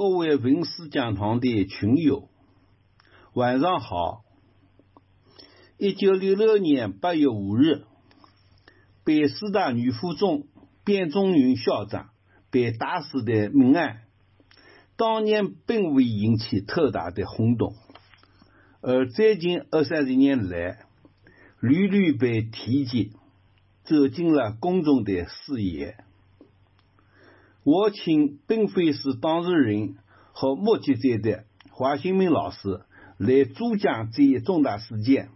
各位文思讲堂的群友，晚上好。一九六六年八月五日，北师大女附中卞仲云校长被打死的命案，当年并未引起特大的轰动，而最近二三十年来，屡屡被提及，走进了公众的视野。我请并非是当事人和目击者的华新明老师来主讲这一重大事件，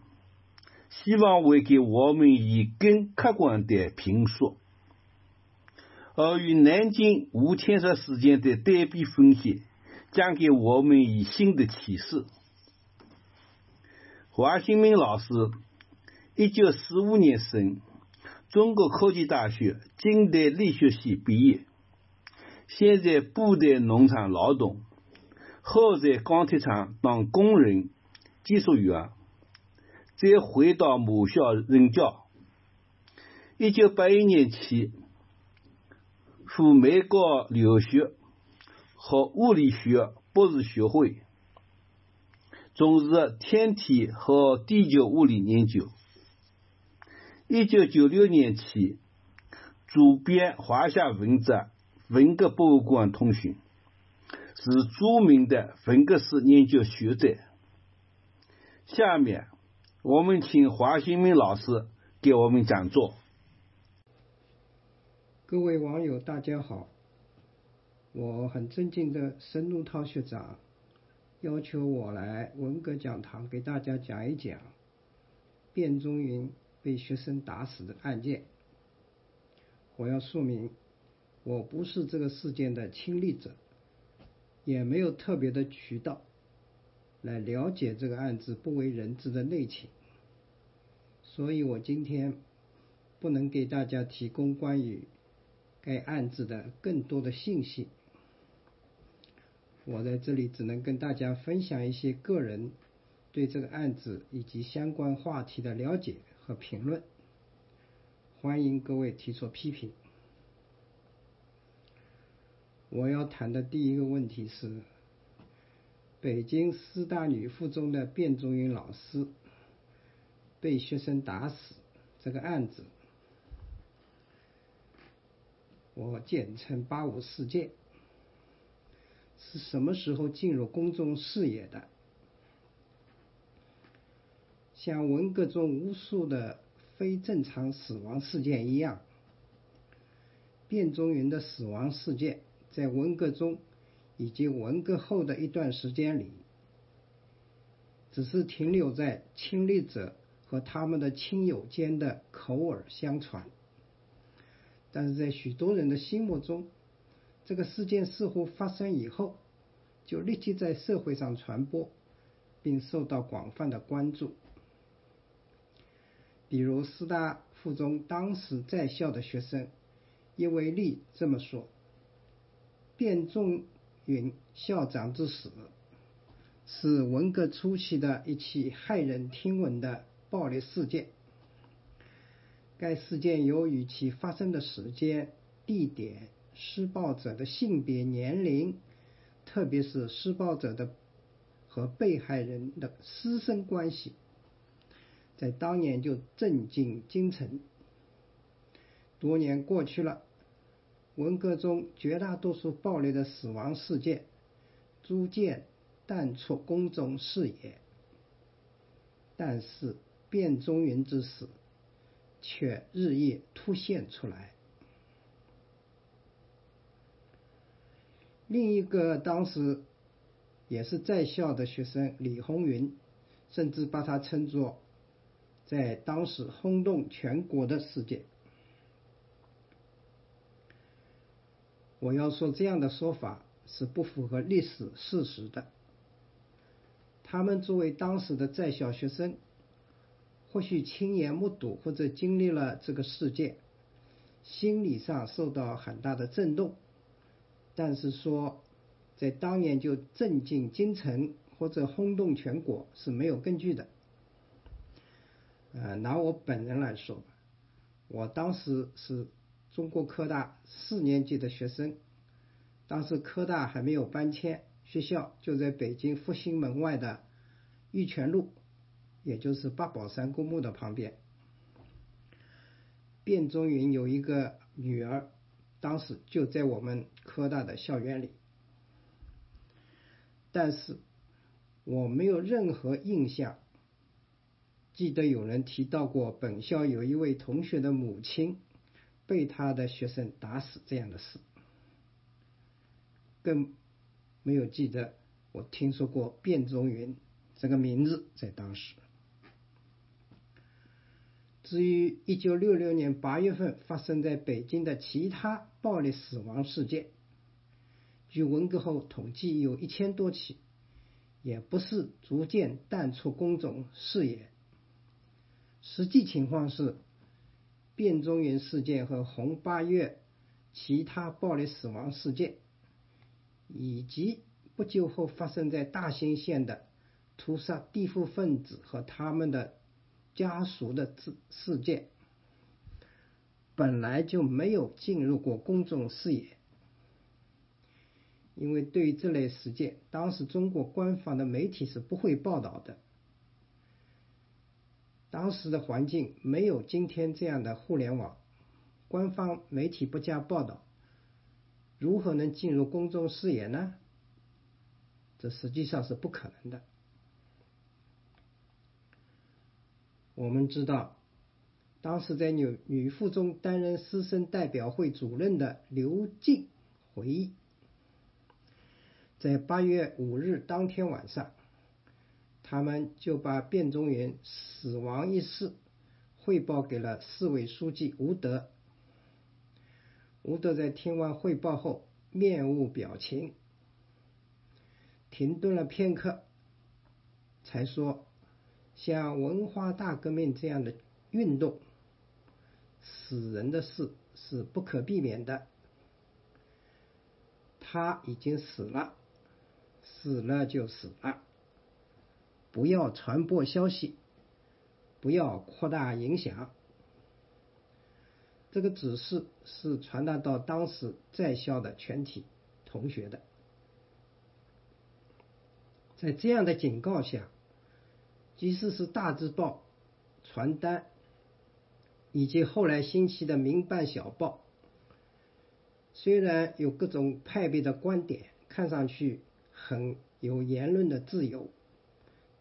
希望为给我们以更客观的评述，而与南京无牵涉事件的对比分析，将给我们以新的启示。华新明老师，一九四五年生，中国科技大学近代力学系毕业。先在部队农场劳动，后在钢铁厂当工人、技术员，再回到母校任教。一九八一年起赴美国留学，和物理学博士学会，从事天体和地球物理研究。一九九六年起主编华夏文摘。文革博物馆通讯是著名的文革史研究学者。下面我们请华新明老师给我们讲座。各位网友，大家好，我很尊敬的沈怒涛学长要求我来文革讲堂给大家讲一讲卞中云被学生打死的案件。我要说明。我不是这个事件的亲历者，也没有特别的渠道来了解这个案子不为人知的内情，所以我今天不能给大家提供关于该案子的更多的信息。我在这里只能跟大家分享一些个人对这个案子以及相关话题的了解和评论，欢迎各位提出批评。我要谈的第一个问题是，北京师大女附中的卞仲云老师被学生打死这个案子，我简称“八五事件”，是什么时候进入公众视野的？像文革中无数的非正常死亡事件一样，卞仲云的死亡事件。在文革中以及文革后的一段时间里，只是停留在亲历者和他们的亲友间的口耳相传，但是在许多人的心目中，这个事件似乎发生以后就立即在社会上传播，并受到广泛的关注。比如师大附中当时在校的学生叶维利这么说。卞仲云校长之死，是文革初期的一起骇人听闻的暴力事件。该事件由于其发生的时间、地点、施暴者的性别、年龄，特别是施暴者的和被害人的师生关系，在当年就震惊京城。多年过去了。文革中绝大多数暴力的死亡事件逐渐淡出公众视野，但是卞中云之死却日益凸显出来。另一个当时也是在校的学生李红云，甚至把他称作在当时轰动全国的事件。我要说，这样的说法是不符合历史事实的。他们作为当时的在校学生，或许亲眼目睹或者经历了这个事件，心理上受到很大的震动。但是说在当年就震惊京城或者轰动全国是没有根据的。呃，拿我本人来说吧，我当时是。中国科大四年级的学生，当时科大还没有搬迁，学校就在北京复兴门外的玉泉路，也就是八宝山公墓的旁边。卞中云有一个女儿，当时就在我们科大的校园里，但是我没有任何印象，记得有人提到过本校有一位同学的母亲被他的学生打死这样的事，更没有记得我听说过卞中云这个名字在当时。至于1966年8月份发生在北京的其他暴力死亡事件，据文革后统计有一千多起，也不是逐渐淡出公众视野。实际情况是，卞中云事件和红八月其他暴力死亡事件，以及不久后发生在大兴县的屠杀地富分子和他们的。家属的事事件本来就没有进入过公众视野，因为对于这类事件，当时中国官方的媒体是不会报道的。当时的环境没有今天这样的互联网，官方媒体不加报道，如何能进入公众视野呢？这实际上是不可能的。我们知道，当时在女女附中担任师生代表会主任的刘静回忆，在八月五日当天晚上，他们就把卞中云死亡一事汇报给了市委书记吴德。吴德在听完汇报后，面无表情，停顿了片刻，才说。像文化大革命这样的运动，死人的事是不可避免的。他已经死了，死了就死了。不要传播消息，不要扩大影响。这个指示是传达到当时在校的全体同学的。在这样的警告下。即使是大字报、传单，以及后来兴起的《民办小报》，虽然有各种派别的观点，看上去很有言论的自由，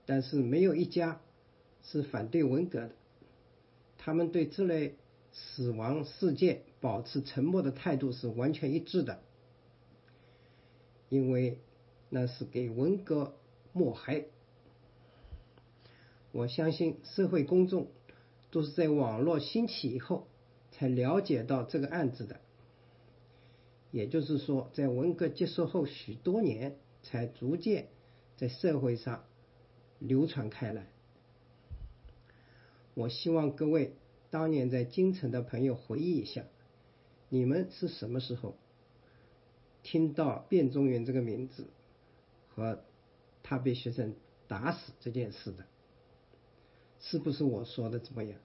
但是没有一家是反对文革的。他们对这类死亡事件保持沉默的态度是完全一致的，因为那是给文革抹黑。我相信社会公众都是在网络兴起以后才了解到这个案子的，也就是说，在文革结束后许多年才逐渐在社会上流传开来。我希望各位当年在京城的朋友回忆一下，你们是什么时候听到卞中原这个名字和他被学生打死这件事的？是不是我说的怎么样？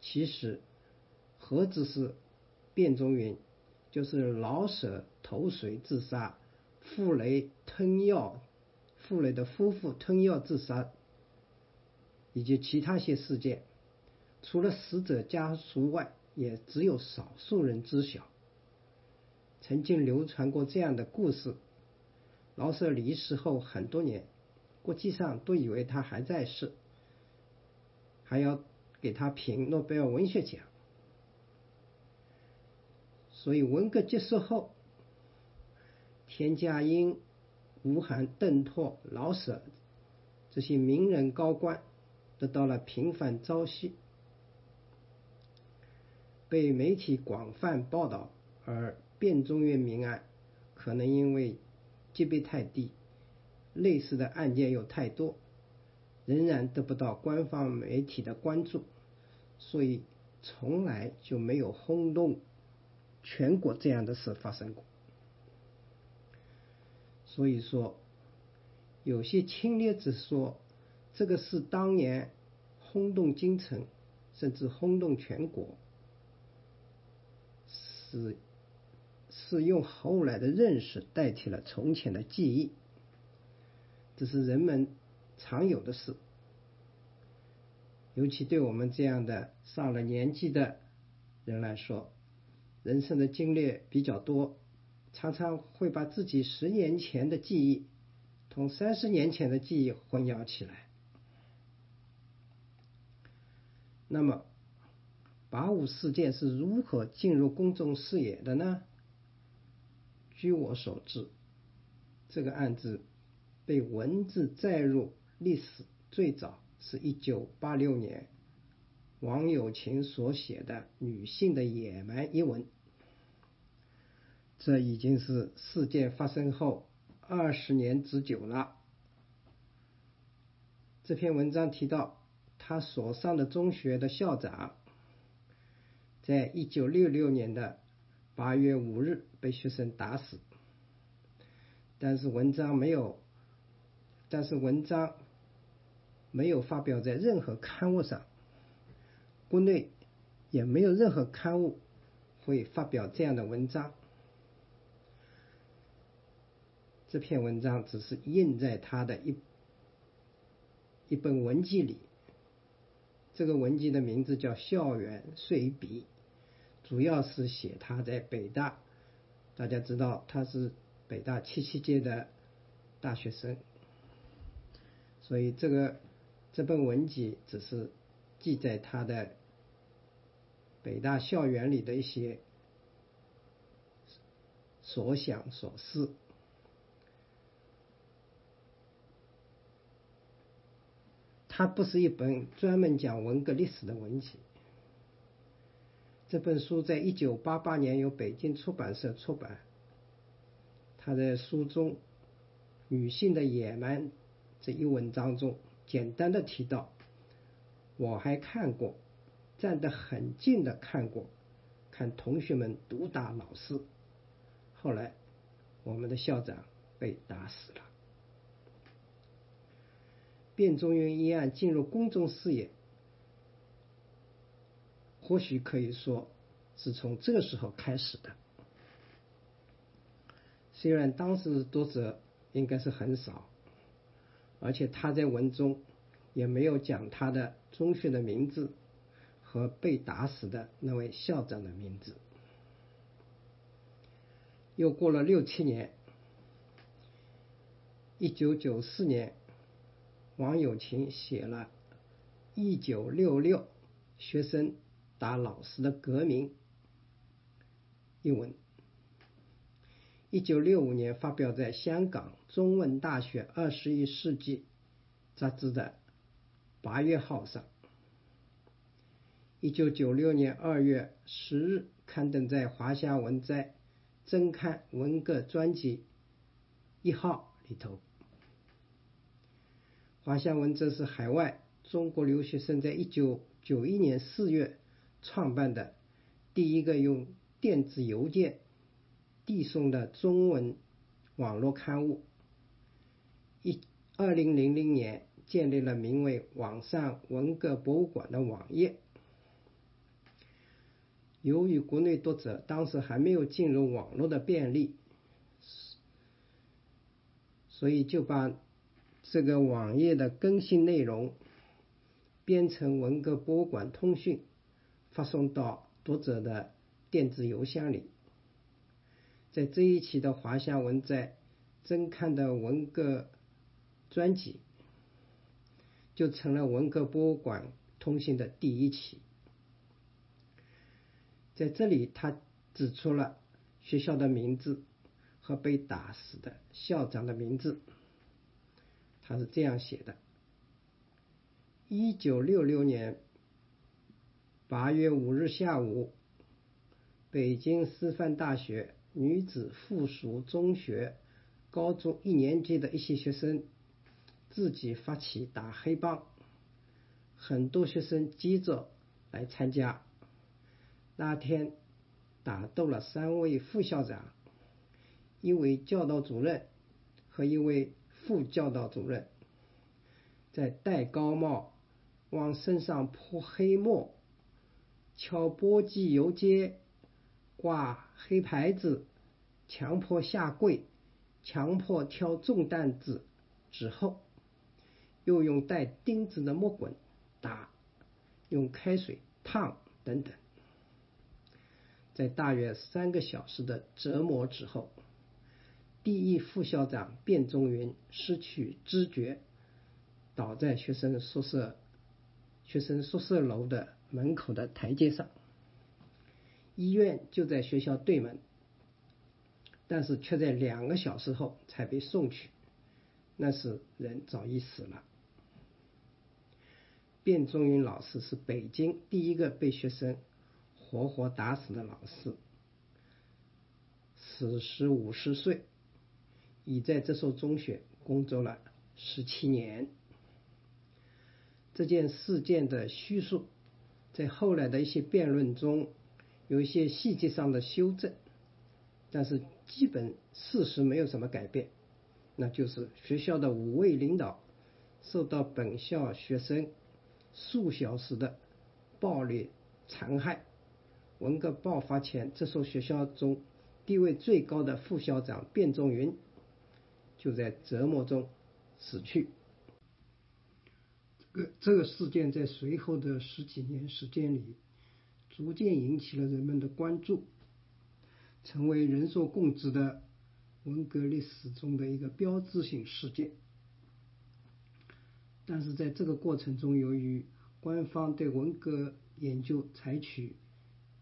其实何止是卞中云，就是老舍投水自杀、傅雷吞药、傅雷的夫妇吞药自杀，以及其他些事件，除了死者家属外，也只有少数人知晓。曾经流传过这样的故事：老舍离世后很多年。国际上都以为他还在世，还要给他评诺贝尔文学奖。所以文革结束后，田家英、吴晗、邓拓、老舍这些名人高官得到了频繁朝夕，被媒体广泛报道。而卞中原命案可能因为级别太低。类似的案件又太多，仍然得不到官方媒体的关注，所以从来就没有轰动全国这样的事发生过。所以说，有些亲历者说，这个是当年轰动京城，甚至轰动全国，是是用后来的认识代替了从前的记忆，这是人们常有的事。尤其对我们这样的上了年纪的人来说，人生的经历比较多，常常会把自己十年前的记忆同三十年前的记忆混淆起来。那么，八五事件是如何进入公众视野的呢？据我所知，这个案子被文字载入历史最早是一九八六年王友琴所写的《女性的野蛮》一文。这已经是事件发生后二十年之久了。这篇文章提到。他所上的中学的校长，在一九六六年的八月五日被学生打死，但是文章没有，但是文章没有发表在任何刊物上，国内也没有任何刊物会发表这样的文章。这篇文章只是印在他的一一本文集里。这个文集的名字叫《校园随笔》，主要是写他在北大。大家知道他是北大七七届的大学生，所以这个这本文集只是记载他的北大校园里的一些所想所思。它不是一本专门讲文革历史的文集。这本书在一九八八年由北京出版社出版。他在书中《女性的野蛮》这一文章中，简单的提到：“我还看过，站得很近的看过，看同学们毒打老师。后来，我们的校长被打死了。”卞中云一案进入公众视野，或许可以说是从这个时候开始的。虽然当时读者应该是很少，而且他在文中也没有讲他的中学的名字和被打死的那位校长的名字。又过了六七年，一九九四年。王友琴写了《一九六六学生打老师的革命》一文，一九六五年发表在香港中文大学二十一世纪杂志的八月号上，一九九六年二月十日刊登在华夏文摘增刊文革专辑一号里头。华夏文这是海外中国留学生在一九九一年四月创办的第一个用电子邮件递送的中文网络刊物。一二零零零年建立了名为“网上文革博物馆”的网页。由于国内读者当时还没有进入网络的便利，所以就把。这个网页的更新内容编成文革博物馆通讯，发送到读者的电子邮箱里。在这一期的华夏文摘增刊的文革专辑，就成了文革博物馆通信的第一期。在这里，他指出了学校的名字和被打死的校长的名字。他是这样写的：一九六六年八月五日下午，北京师范大学女子附属中学高中一年级的一些学生自己发起打黑帮，很多学生接着来参加。那天打斗了三位副校长、一位教导主任和一位。副教导主任在戴高帽、往身上泼黑墨、敲簸箕游街、挂黑牌子、强迫下跪，强迫挑重担子之后，又用带钉子的木棍打，用开水烫等等。在大约三个小时的折磨之后，第一副校长卞中云失去知觉，倒在学生宿舍学生宿舍楼的门口的台阶上。医院就在学校对门，但是却在两个小时后才被送去，那时人早已死了。卞中云老师是北京第一个被学生。活活打死的老师，此时五十岁，已在这所中学工作了十七年。这件事件的叙述，在后来的一些辩论中有一些细节上的修正，但是基本事实没有什么改变，那就是学校的五位领导受到本校学生数小时的暴力残害。文革爆发前，这所学校中地位最高的副校长卞仲云就在折磨中死去。这个这个事件在随后的十几年时间里，逐渐引起了人们的关注，成为人所共知的文革历史中的一个标志性事件。但是在这个过程中，由于官方对文革研究采取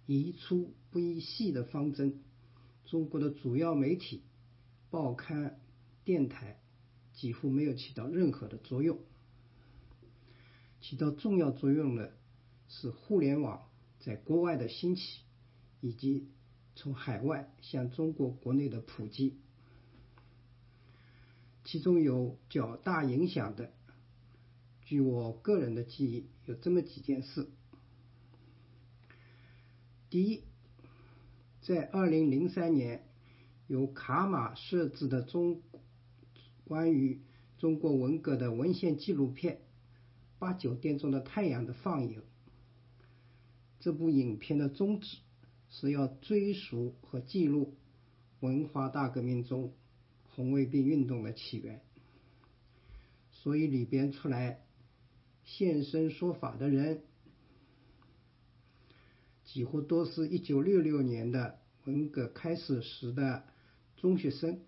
宜粗不宜细的方针，中国的主要媒体、报刊、电台几乎没有起到任何的作用。起到重要作用的是互联网在国外的兴起，以及从海外向中国国内的普及。其中有较大影响的，据我个人的记忆，有这么几件事。第一，在二零零三年，由卡马设置的中关于中国文革的文献纪录片《八九点钟的太阳》的放映。这部影片的宗旨是要追溯和记录文化大革命中红卫兵运动的起源，所以里边出来现身说法的人。几乎都是一九六六年的文革开始时的中学生，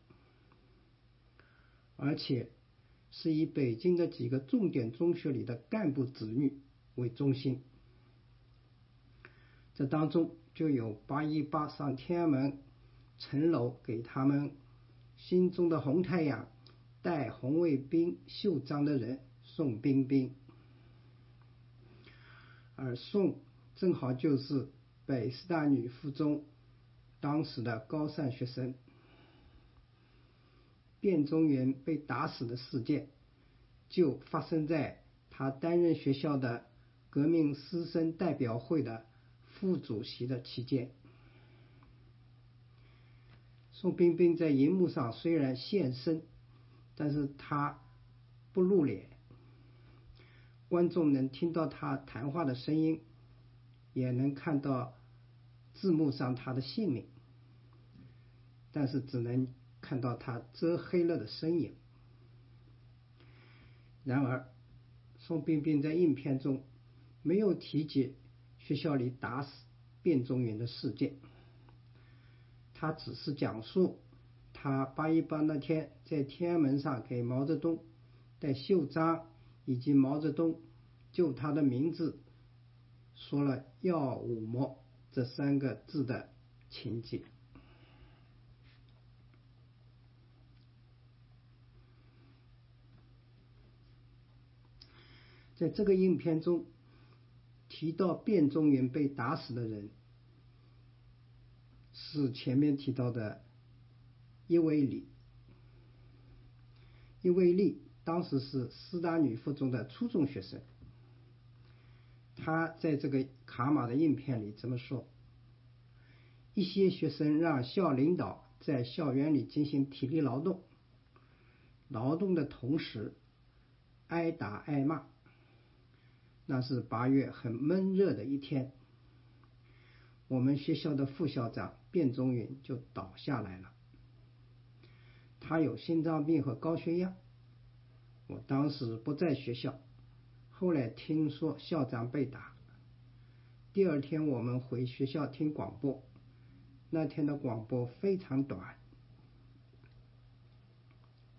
而且是以北京的几个重点中学里的干部子女为中心。这当中就有八一八上天安门城楼给他们心中的红太阳戴红卫兵袖章的人宋彬彬，而宋正好就是。北师大女附中当时的高三学生卞中原被打死的事件，就发生在他担任学校的革命师生代表会的副主席的期间。宋彬彬在荧幕上虽然现身，但是他不露脸，观众能听到他谈话的声音。也能看到字幕上他的姓名，但是只能看到他遮黑了的身影。然而，宋彬彬在影片中没有提及学校里打死卞中云的事件，他只是讲述他八一八那天在天安门上给毛泽东戴袖章，以及毛泽东就他的名字。说了“要五毛”这三个字的情节，在这个影片中提到卞中原被打死的人，是前面提到的叶伟礼。叶伟礼当时是师大女附中的初中学生。他在这个卡马的影片里这么说：一些学生让校领导在校园里进行体力劳动，劳动的同时挨打挨骂。那是八月很闷热的一天，我们学校的副校长卞中云就倒下来了。他有心脏病和高血压。我当时不在学校，后来听说校长被打。第二天我们回学校听广播，那天的广播非常短。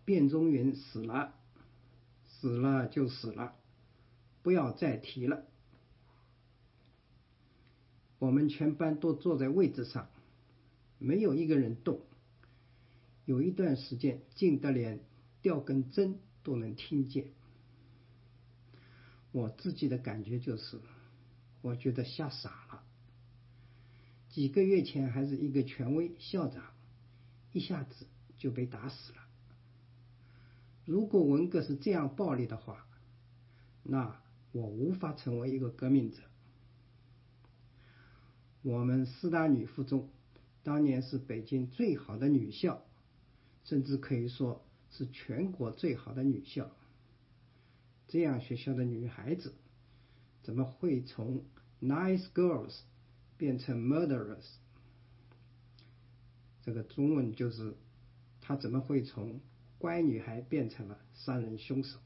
卞中云死了，死了就死了，不要再提了。我们全班都坐在位置上，没有一个人动。有一段时间静得连掉根针都能听见。我自己的感觉就是，我觉得吓傻了。几个月前还是一个权威校长，一下子就被打死了。如果文革是这样暴力的话，那我无法成为一个革命者。我们师大女附中当年是北京最好的女校，甚至可以说是全国最好的女校。这样学校的女孩子怎么会从 nice girls 变成 murderers？这个中文就是，她怎么会从？乖女孩变成了杀人凶手。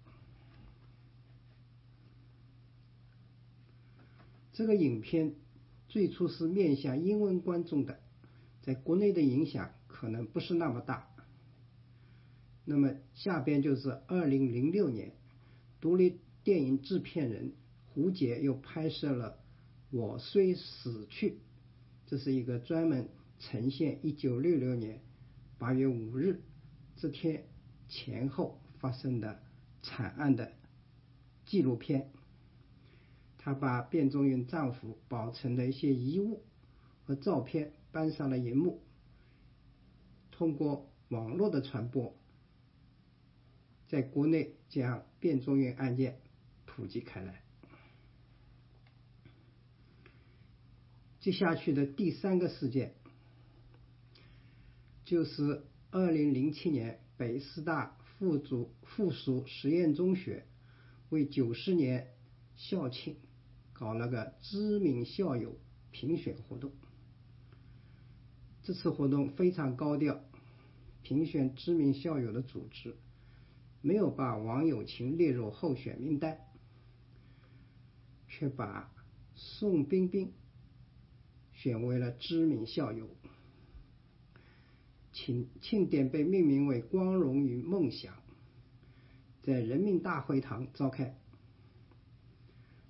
这个影片最初是面向英文观众的，在国内的影响可能不是那么大。那么下边就是二零零六年，独立电影制片人胡杰又拍摄了《我虽死去》，这是一个专门呈现一九六六年八月五日这天。前后发生的惨案的纪录片，他把卞中云丈夫保存的一些遗物和照片搬上了荧幕，通过网络的传播，在国内将卞中云案件普及开来。接下去的第三个事件，就是二零零七年。北师大附属附属实验中学为九十年校庆搞了个知名校友评选活动。这次活动非常高调，评选知名校友的组织没有把王友琴列入候选名单，却把宋冰冰选为了知名校友。庆庆典被命名为“光荣与梦想”，在人民大会堂召开，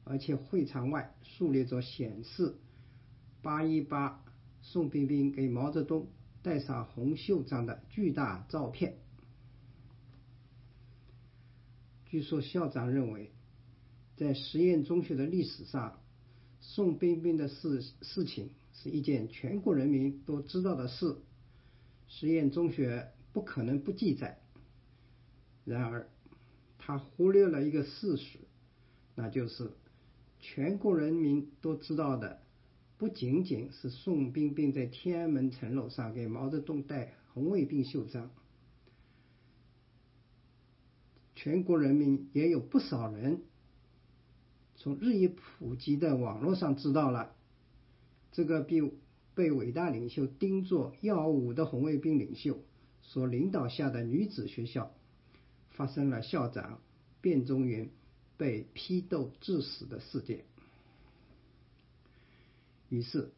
而且会场外树立着显示“八一八”宋冰冰给毛泽东戴上红袖章的巨大照片。据说校长认为，在实验中学的历史上，宋冰冰的事事情是一件全国人民都知道的事。实验中学不可能不记载。然而，他忽略了一个事实，那就是全国人民都知道的，不仅仅是宋彬彬在天安门城楼上给毛泽东戴红卫兵袖章，全国人民也有不少人从日益普及的网络上知道了这个被。被伟大领袖盯作耀武的红卫兵领袖所领导下的女子学校，发生了校长卞中云被批斗致死的事件。于是，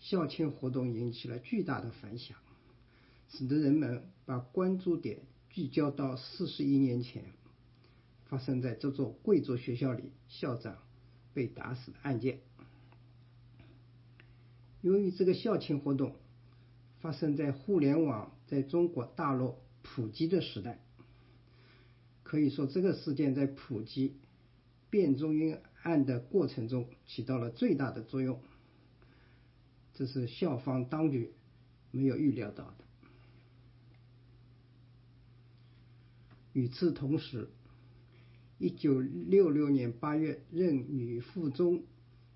校庆活动引起了巨大的反响，使得人们把关注点聚焦到四十一年前发生在这座贵族学校里校长被打死的案件。由于这个校庆活动发生在互联网在中国大陆普及的时代，可以说这个事件在普及变中云案的过程中起到了最大的作用。这是校方当局没有预料到的。与此同时，一九六六年八月任女附中。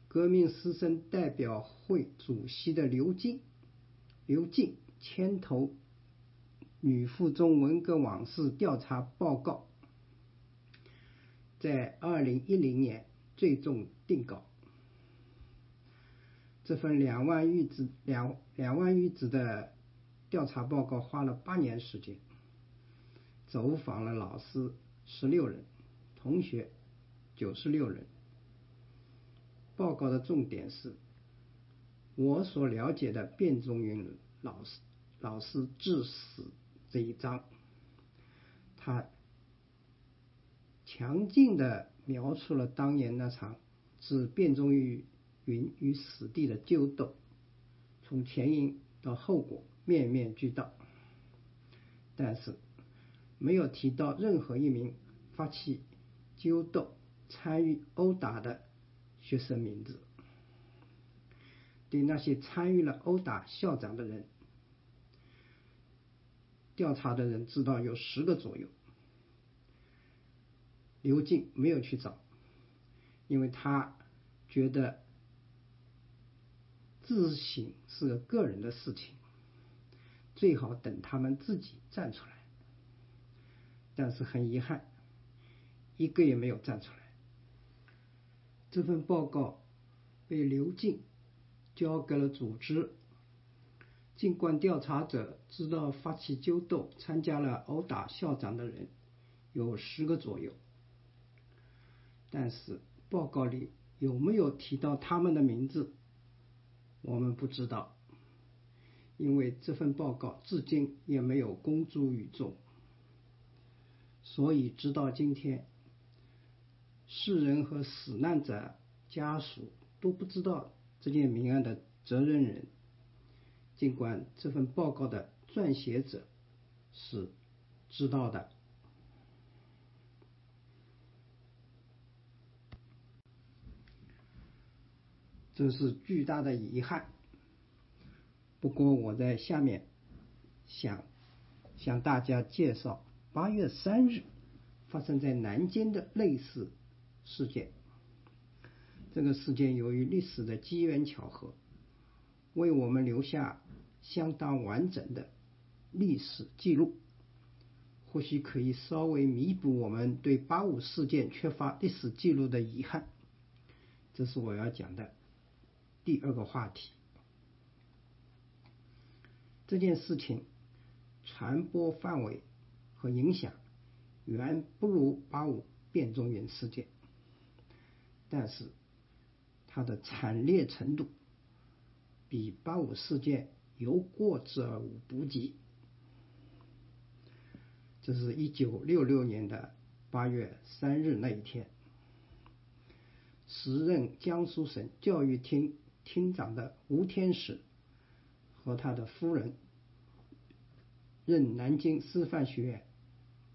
革命师生代表会主席的刘静，刘静牵头女附中文革往事调查报告，在二零一零年最终定稿。这份两万余字两两万余字的调查报告花了八年时间，走访了老师十六人，同学九十六人。报告的重点是我所了解的卞中云老师老师致死这一章，他强劲的描述了当年那场置卞中云于死地的纠斗，从前因到后果面面俱到，但是没有提到任何一名发起纠斗、参与殴打的。学生名字，对那些参与了殴打校长的人，调查的人知道有十个左右。刘静没有去找，因为他觉得自省是个个人的事情，最好等他们自己站出来。但是很遗憾，一个也没有站出来。这份报告被刘静交给了组织。尽管调查者知道发起纠斗、参加了殴打校长的人有十个左右，但是报告里有没有提到他们的名字，我们不知道，因为这份报告至今也没有公诸于众，所以直到今天。世人和死难者家属都不知道这件命案的责任人，尽管这份报告的撰写者是知道的，这是巨大的遗憾。不过我在下面想向大家介绍八月三日发生在南京的类似。事件，这个事件由于历史的机缘巧合，为我们留下相当完整的历史记录，或许可以稍微弥补我们对八五事件缺乏历史记录的遗憾。这是我要讲的第二个话题。这件事情传播范围和影响远不如八五变中原事件。但是，它的惨烈程度比八五事件有过之而无不及。这是一九六六年的八月三日那一天，时任江苏省教育厅厅长的吴天使和他的夫人，任南京师范学院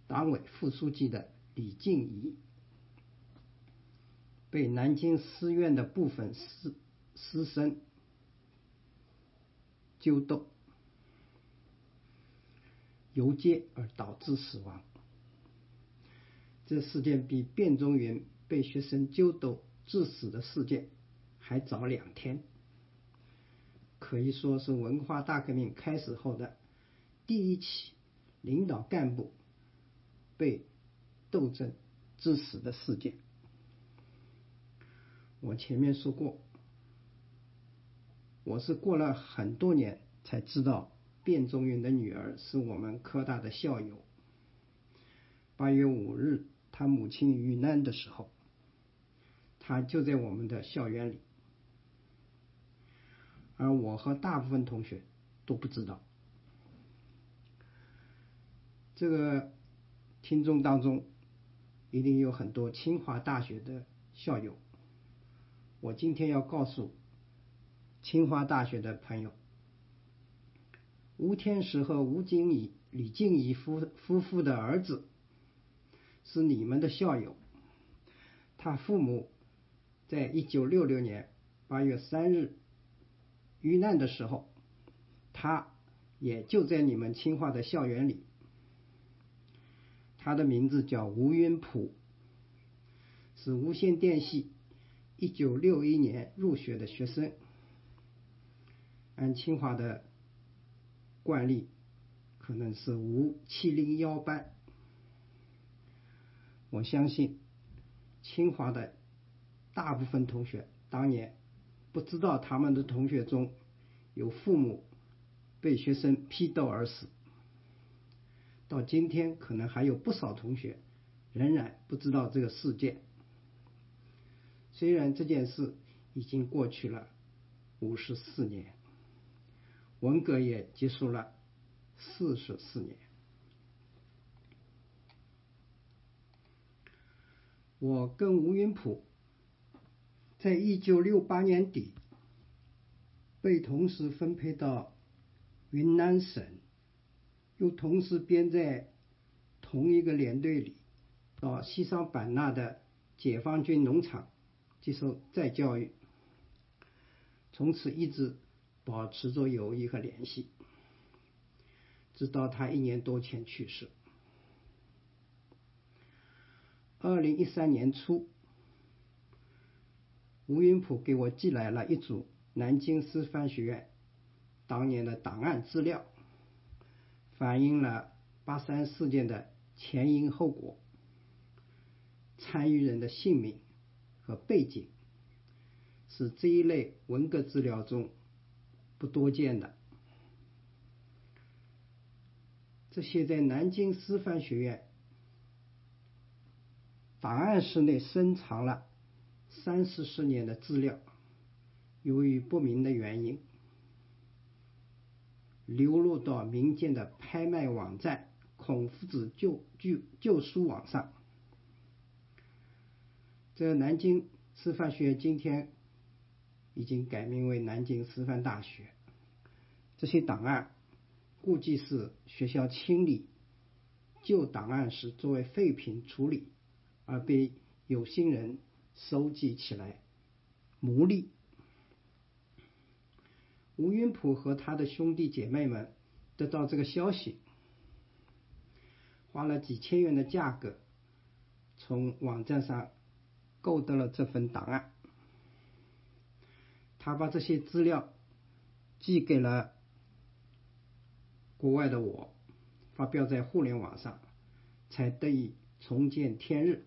党委副书记的李静怡。被南京师院的部分师师生揪斗，游街而导致死亡。这事件比卞中云被学生揪斗致死的事件还早两天，可以说是文化大革命开始后的第一起领导干部被斗争致死的事件。我前面说过，我是过了很多年才知道卞中云的女儿是我们科大的校友。八月五日，他母亲遇难的时候，他就在我们的校园里，而我和大部分同学都不知道。这个听众当中，一定有很多清华大学的校友。我今天要告诉清华大学的朋友，吴天石和吴景怡、李静怡夫夫妇的儿子是你们的校友。他父母在一九六六年八月三日遇难的时候，他也就在你们清华的校园里。他的名字叫吴云普，是无线电系。一九六一年入学的学生，按清华的惯例，可能是无七零幺班。我相信清华的大部分同学当年不知道他们的同学中有父母被学生批斗而死。到今天，可能还有不少同学仍然不知道这个事件。虽然这件事已经过去了五十四年，文革也结束了四十四年。我跟吴云普在一九六八年底被同时分配到云南省。又同时编在同一个连队里，到西双版纳的解放军农场接受再教育，从此一直保持着友谊和联系，直到他一年多前去世。二零一三年初，吴云普给我寄来了一组南京师范学院当年的档案资料。反映了八三事件的前因后果、参与人的姓名和背景，是这一类文革资料中不多见的。这些在南京师范学院档案室内深藏了三四十年的资料，由于不明的原因。流落到民间的拍卖网站“孔夫子旧旧旧书网”上。这南京师范学院今天已经改名为南京师范大学。这些档案估计是学校清理旧档案时作为废品处理，而被有心人收集起来牟利。吴云普和他的兄弟姐妹们得到这个消息，花了几千元的价格从网站上购得了这份档案。他把这些资料寄给了国外的我，发表在互联网上，才得以重见天日。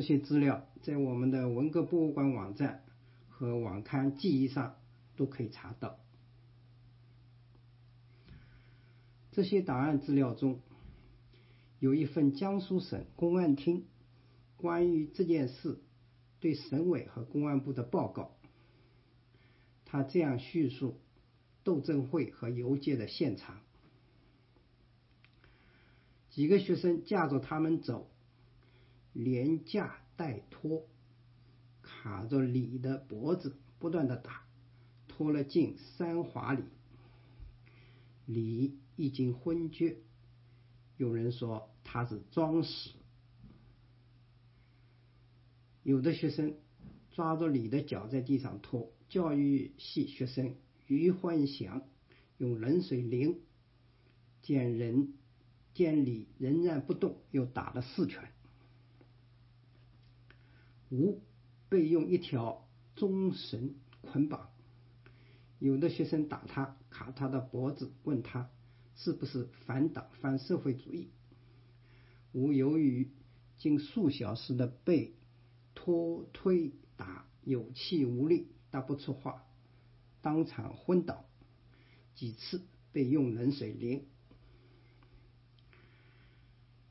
这些资料在我们的文革博物馆网站和网刊记忆上。都可以查到。这些档案资料中有一份江苏省公安厅关于这件事对省委和公安部的报告。他这样叙述斗争会和游街的现场：几个学生架着他们走，连架带拖，卡着李的脖子，不断的打。拖了近三华里，李已经昏厥。有人说他是装死。有的学生抓着李的脚在地上拖。教育系学生于焕祥用冷水淋，见人见李仍然不动，又打了四拳。吴被用一条棕绳捆绑。有的学生打他，卡他的脖子，问他是不是反党、反社会主义。吴由于经数小时的被拖推打，有气无力，答不出话，当场昏倒。几次被用冷水淋。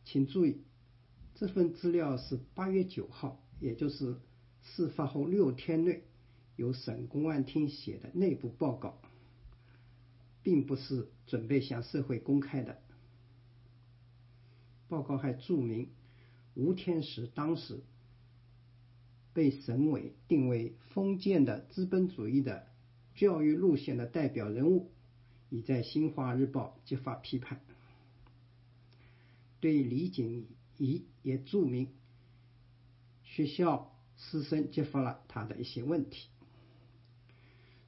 请注意，这份资料是八月九号，也就是事发后六天内。由省公安厅写的内部报告，并不是准备向社会公开的。报告还注明，吴天石当时被省委定为封建的资本主义的教育路线的代表人物，已在《新华日报》揭发批判。对李锦仪也注明，学校师生揭发了他的一些问题。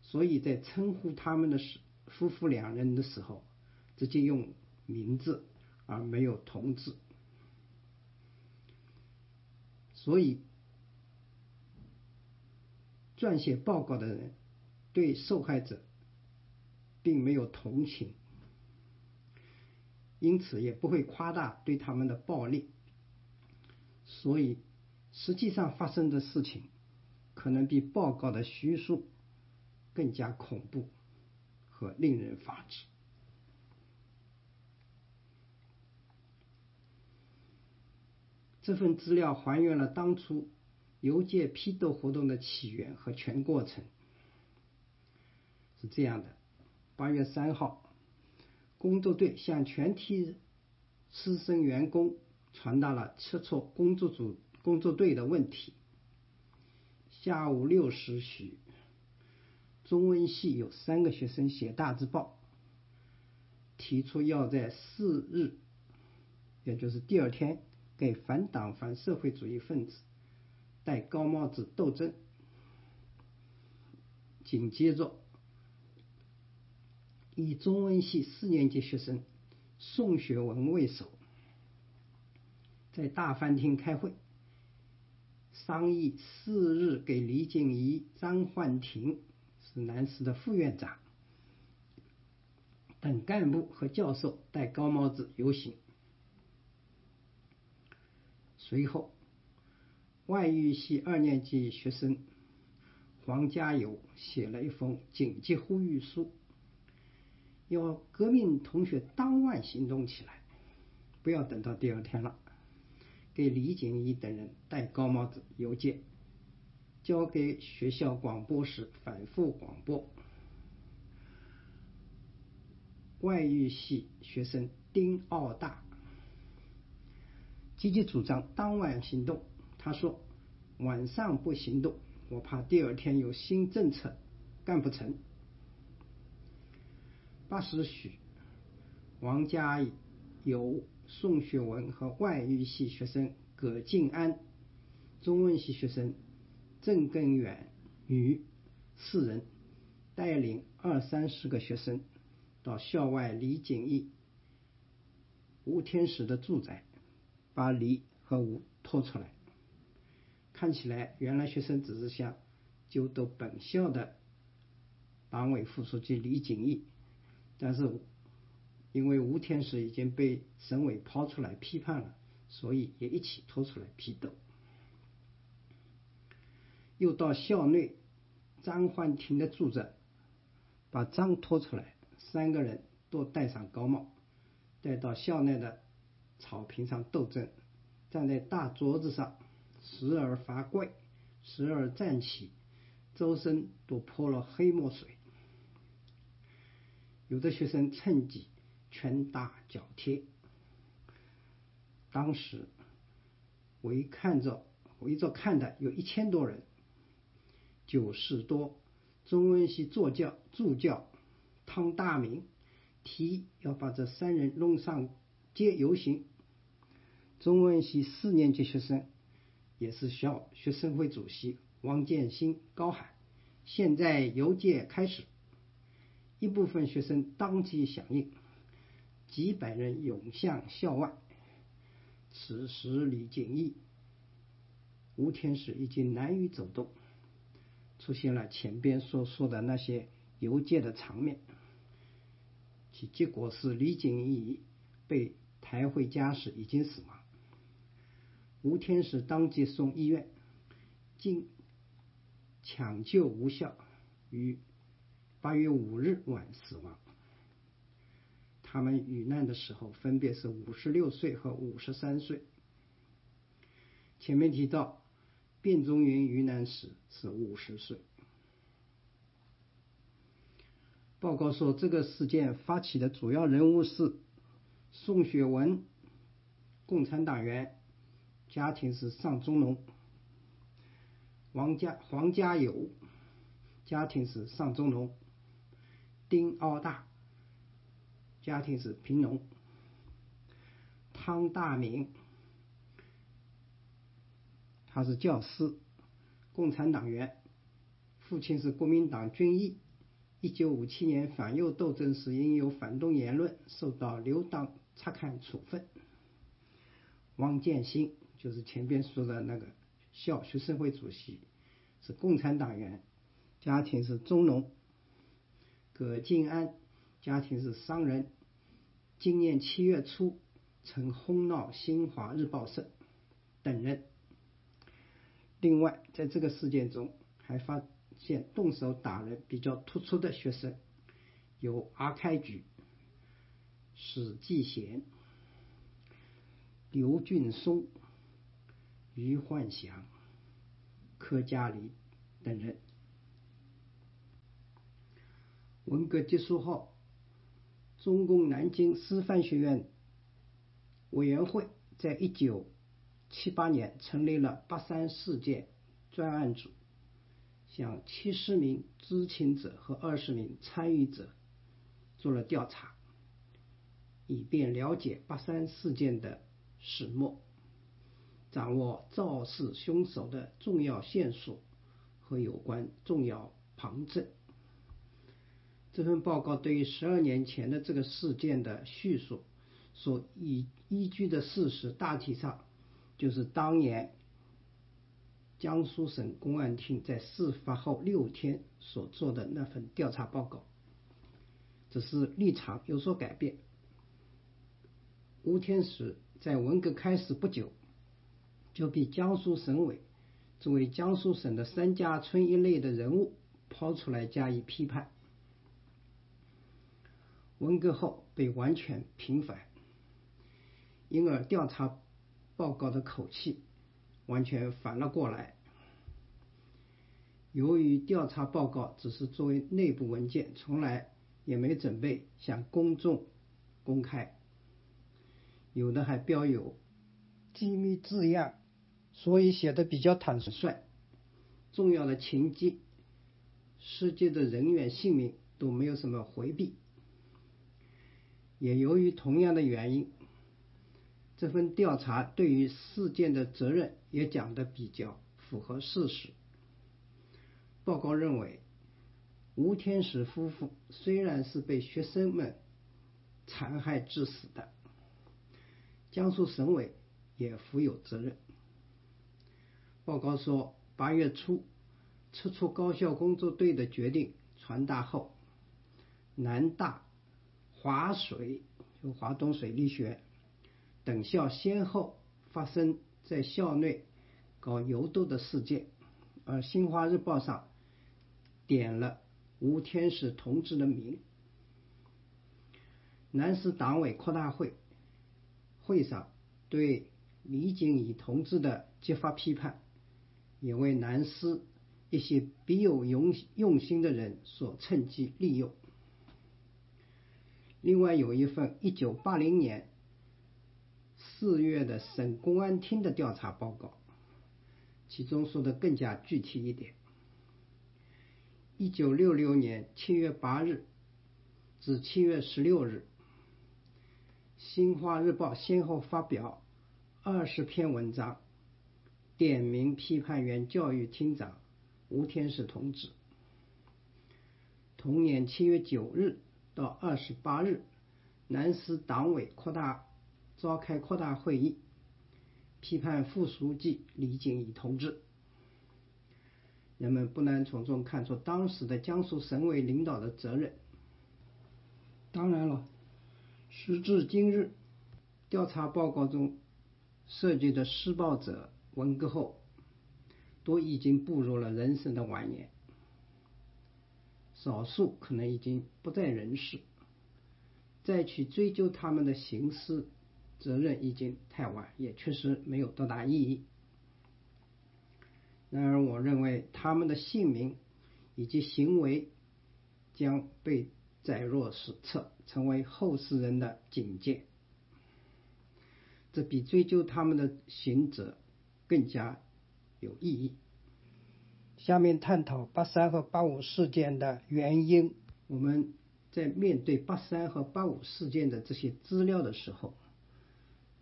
所以在称呼他们的时夫妇两人的时候，直接用名字而没有同志。所以撰写报告的人对受害者并没有同情，因此也不会夸大对他们的暴力。所以实际上发生的事情，可能比报告的叙述。更加恐怖和令人发指。这份资料还原了当初邮件批斗活动的起源和全过程。是这样的：八月三号，工作队向全体师生员工传达了撤出工作组工作队的问题。下午六时许，中文系有三个学生写大字报，提出要在四日，也就是第二天。给反党反社会主义分子戴高帽子斗争。紧接着，以中文系四年级学生宋学文为首，在大饭厅开会，商议四日给李景仪、张焕廷是南师的副院长等干部和教授戴高帽子游行。随后，外语系二年级学生黄家友写了一封紧急呼吁书，要革命同学当晚行动起来，不要等到第二天了。给李景义等人戴高帽子邮件，交给学校广播室反复广播。外语系学生丁奥大。积极主张当晚行动。他说：“晚上不行动，我怕第二天有新政策干不成。”八时许，王家友、宋学文和外语系学生葛静安、中文系学生郑根远与四人带领二三十个学生到校外李景义、吴天石的住宅。把李和吴拖出来，看起来原来学生只是想揪斗本校的党委副书记李景义，但是因为吴天石已经被省委抛出来批判了，所以也一起拖出来批斗。又到校内张焕廷的住宅，把张拖出来，三个人都戴上高帽，带到校内的。草坪上斗争，站在大桌子上，时而罚跪，时而站起，周身都泼了黑墨水。有的学生趁机拳打脚踢。当时围看着围着看的有一千多人。九十多，中文系助教助教汤大明提议要把这三人弄上街游行。中文系四年级学生，也是校学生会主席王建新高喊：“现在游街开始！”一部分学生当即响应，几百人涌向校外。此时李景义、吴天使已经难以走动，出现了前边所说的那些游街的场面。其结果是李景义被抬回家时已经死亡。吴天使当即送医院，经抢救无效，于八月五日晚死亡。他们遇难的时候分别是五十六岁和五十三岁。前面提到，卞中云遇难时是五十岁。报告说，这个事件发起的主要人物是宋学文，共产党员。家庭是上中农，王家黄家友，家庭是上中农，丁奥大，家庭是贫农，汤大明，他是教师，共产党员，父亲是国民党军医，一九五七年反右斗争时因有反动言论受到留党察看处分，汪建新。就是前边说的那个校学生会主席是共产党员，家庭是中农。葛静安家庭是商人，今年七月初曾轰闹新华日报社等人。另外，在这个事件中还发现动手打人比较突出的学生，有阿开举、史继贤、刘俊松、于焕祥、柯嘉黎等人。文革结束后，中共南京师范学院委员会在一九七八年成立了八三事件专案组，向七十名知情者和二十名参与者做了调查，以便了解八三事件的始末，掌握肇事凶手的重要线索和有关重要旁证。这份报告对于十二年前的这个事件的叙述所依依据的事实，大体上就是当年江苏省公安厅在事发后六天所做的那份调查报告，只是立场有所改变。吴天石在文革开始不久，就被江苏省委作为江苏省的三家村一类的人物抛出来加以批判。文革后被完全平反，因而调查报告的口气完全反了过来。由于调查报告只是作为内部文件，从来也没准备向公众公开，有的还标有机密字样，所以写的比较坦率。重要的情节、涉及的人员姓名都没有什么回避。也由于同样的原因，这份调查对于事件的责任也讲得比较符合事实。报告认为，吴天石夫妇虽然是被学生们残害致死的，江苏省委也负有责任。报告说，八月初撤出高校工作队的决定传达后，南大。华水就华东水利学等校先后发生在校内搞游斗的事件，而新华日报上点了吴天使同志的名。南师党委扩大会会上对李景乙同志的揭发批判，也为南师一些别有用用心的人所趁机利用。另外有一份一九八零年四月的省公安厅的调查报告，其中说的更加具体一点。一九六六年七月八日至七月十六日，《新华日报》先后发表二十篇文章，点名批判原教育厅长吴天石同志。同年七月九日。到二十八日，南师党委扩大召开扩大会议，批判副书记李景乙同志。人们不难从中看出当时的江苏省委领导的责任。当然了，时至今日，调查报告中涉及的施暴者，文革后都已经步入了人生的晚年。少数可能已经不在人世，再去追究他们的刑事责任已经太晚，也确实没有多大意义。然而，我认为他们的姓名以及行为将被载入史册，成为后世人的警戒。这比追究他们的刑责更加有意义。下面探讨八三和八五事件的原因。我们在面对八三和八五事件的这些资料的时候，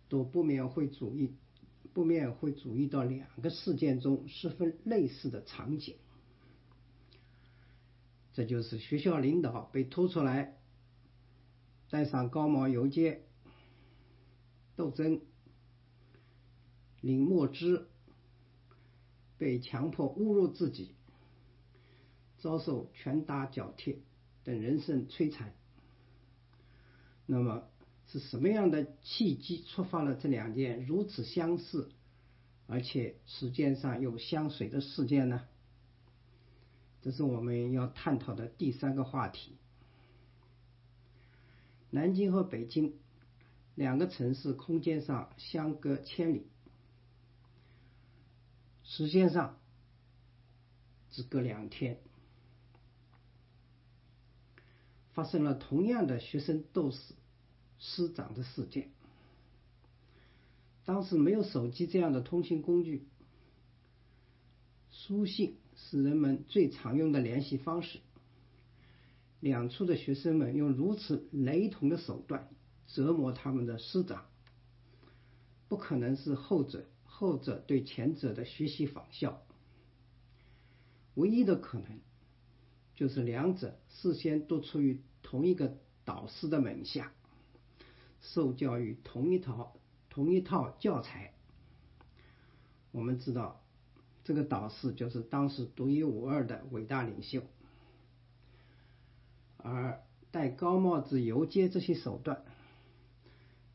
都不免会注意，不免会注意到两个事件中十分类似的场景。这就是学校领导被拖出来，戴上高帽游街斗争，领墨汁。被强迫侮辱自己，遭受拳打脚踢等人身摧残。那么是什么样的契机触发了这两件如此相似，而且时间上又相随的事件呢？这是我们要探讨的第三个话题。南京和北京两个城市空间上相隔千里，时间上只隔两天，发生了同样的学生斗死师长的事件。当时没有手机这样的通信工具，书信是人们最常用的联系方式。两处的学生们用如此雷同的手段折磨他们的师长，不可能是后者后者对前者的学习仿效，唯一的可能就是两者事先都处于同一个导师的门下，受教育同一套同一套教材。我们知道，这个导师就是当时独一无二的伟大领袖。而戴高帽子游街这些手段，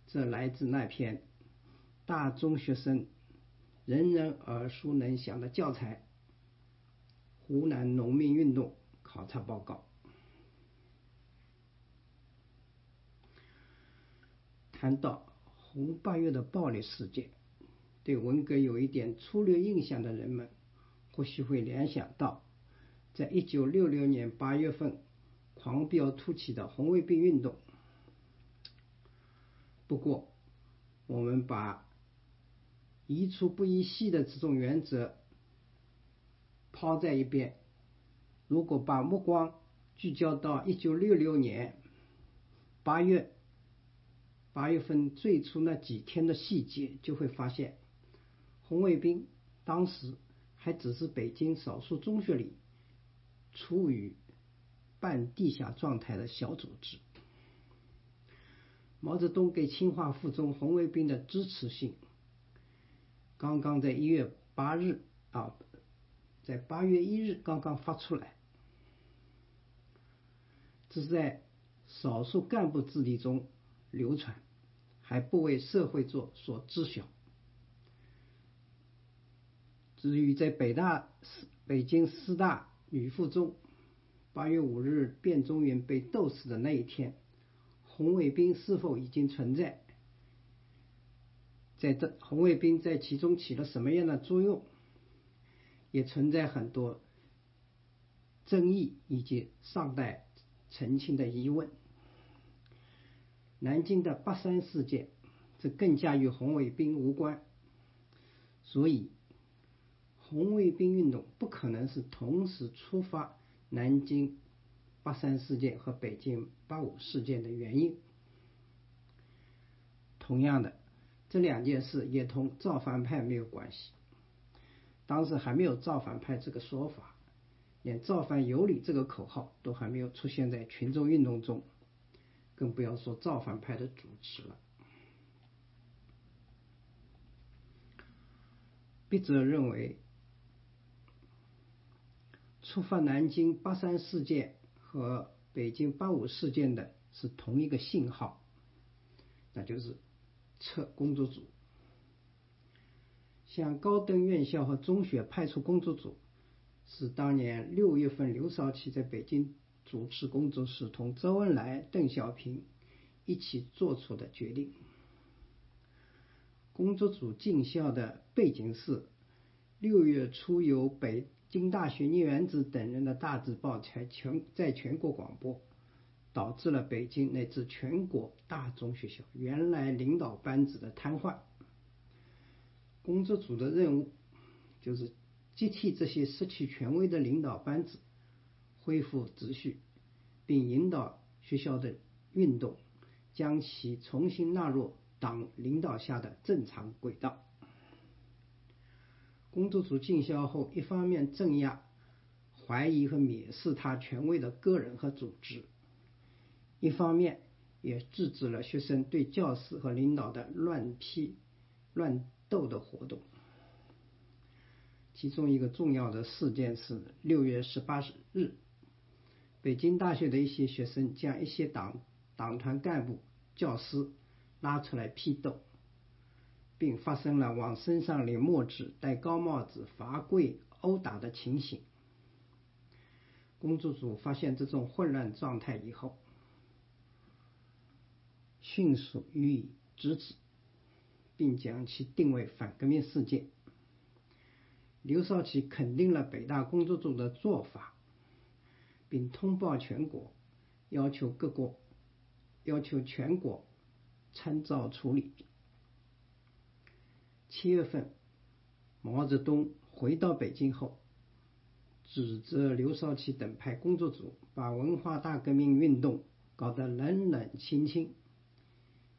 这来自那篇大中学生人人耳熟能详的教材《湖南农民运动考察报告》。谈到红八月的暴力事件，对文革有一点粗略印象的人们，或许会联想到，在一九六六年八月份。狂飙突起的红卫兵运动。不过，我们把宜粗不宜细的这种原则抛在一边，如果把目光聚焦到一九六六年八月八月份最初那几天的细节，就会发现，红卫兵当时还只是北京少数中学里处于。半地下状态的小组织。毛泽东给清华附中红卫兵的支持信，刚刚在一月八日啊，在八月一日刚刚发出来，只是在少数干部子弟中流传，还不为社会做所知晓。至于在北大、北京师大女附中。八月五日，卞中云被斗死的那一天，红卫兵是否已经存在？在这红卫兵在其中起了什么样的作用？也存在很多争议以及尚待澄清的疑问。南京的八三事件，这更加与红卫兵无关，所以红卫兵运动不可能是同时出发。南京八三事件和北京八五事件的原因，同样的，这两件事也同造反派没有关系。当时还没有造反派这个说法，连造反有理这个口号都还没有出现在群众运动中，更不要说造反派的主持了。笔者认为。触发南京八三事件和北京八五事件的是同一个信号，那就是撤工作组。向高等院校和中学派出工作组，是当年六月份刘少奇在北京主持工作时，同周恩来、邓小平一起做出的决定。工作组进校的背景是六月初由北。京大学聂元子等人的大字报在全在全国广播，导致了北京乃至全国大中学校原来领导班子的瘫痪。工作组的任务就是接替这些失去权威的领导班子，恢复秩序，并引导学校的运动，将其重新纳入党领导下的正常轨道。工作组进校后，一方面镇压怀疑和蔑视他权威的个人和组织，一方面也制止了学生对教师和领导的乱批乱斗的活动。其中一个重要的事件是六月十八日，北京大学的一些学生将一些党党团干部、教师拉出来批斗。并发生了往身上淋墨汁、戴高帽子、罚跪、殴打的情形。工作组发现这种混乱状态以后，迅速予以制止，并将其定为反革命事件。刘少奇肯定了北大工作组的做法，并通报全国，要求各国要求全国参照处理。七月份，毛泽东回到北京后，指责刘少奇等派工作组把文化大革命运动搞得冷冷清清，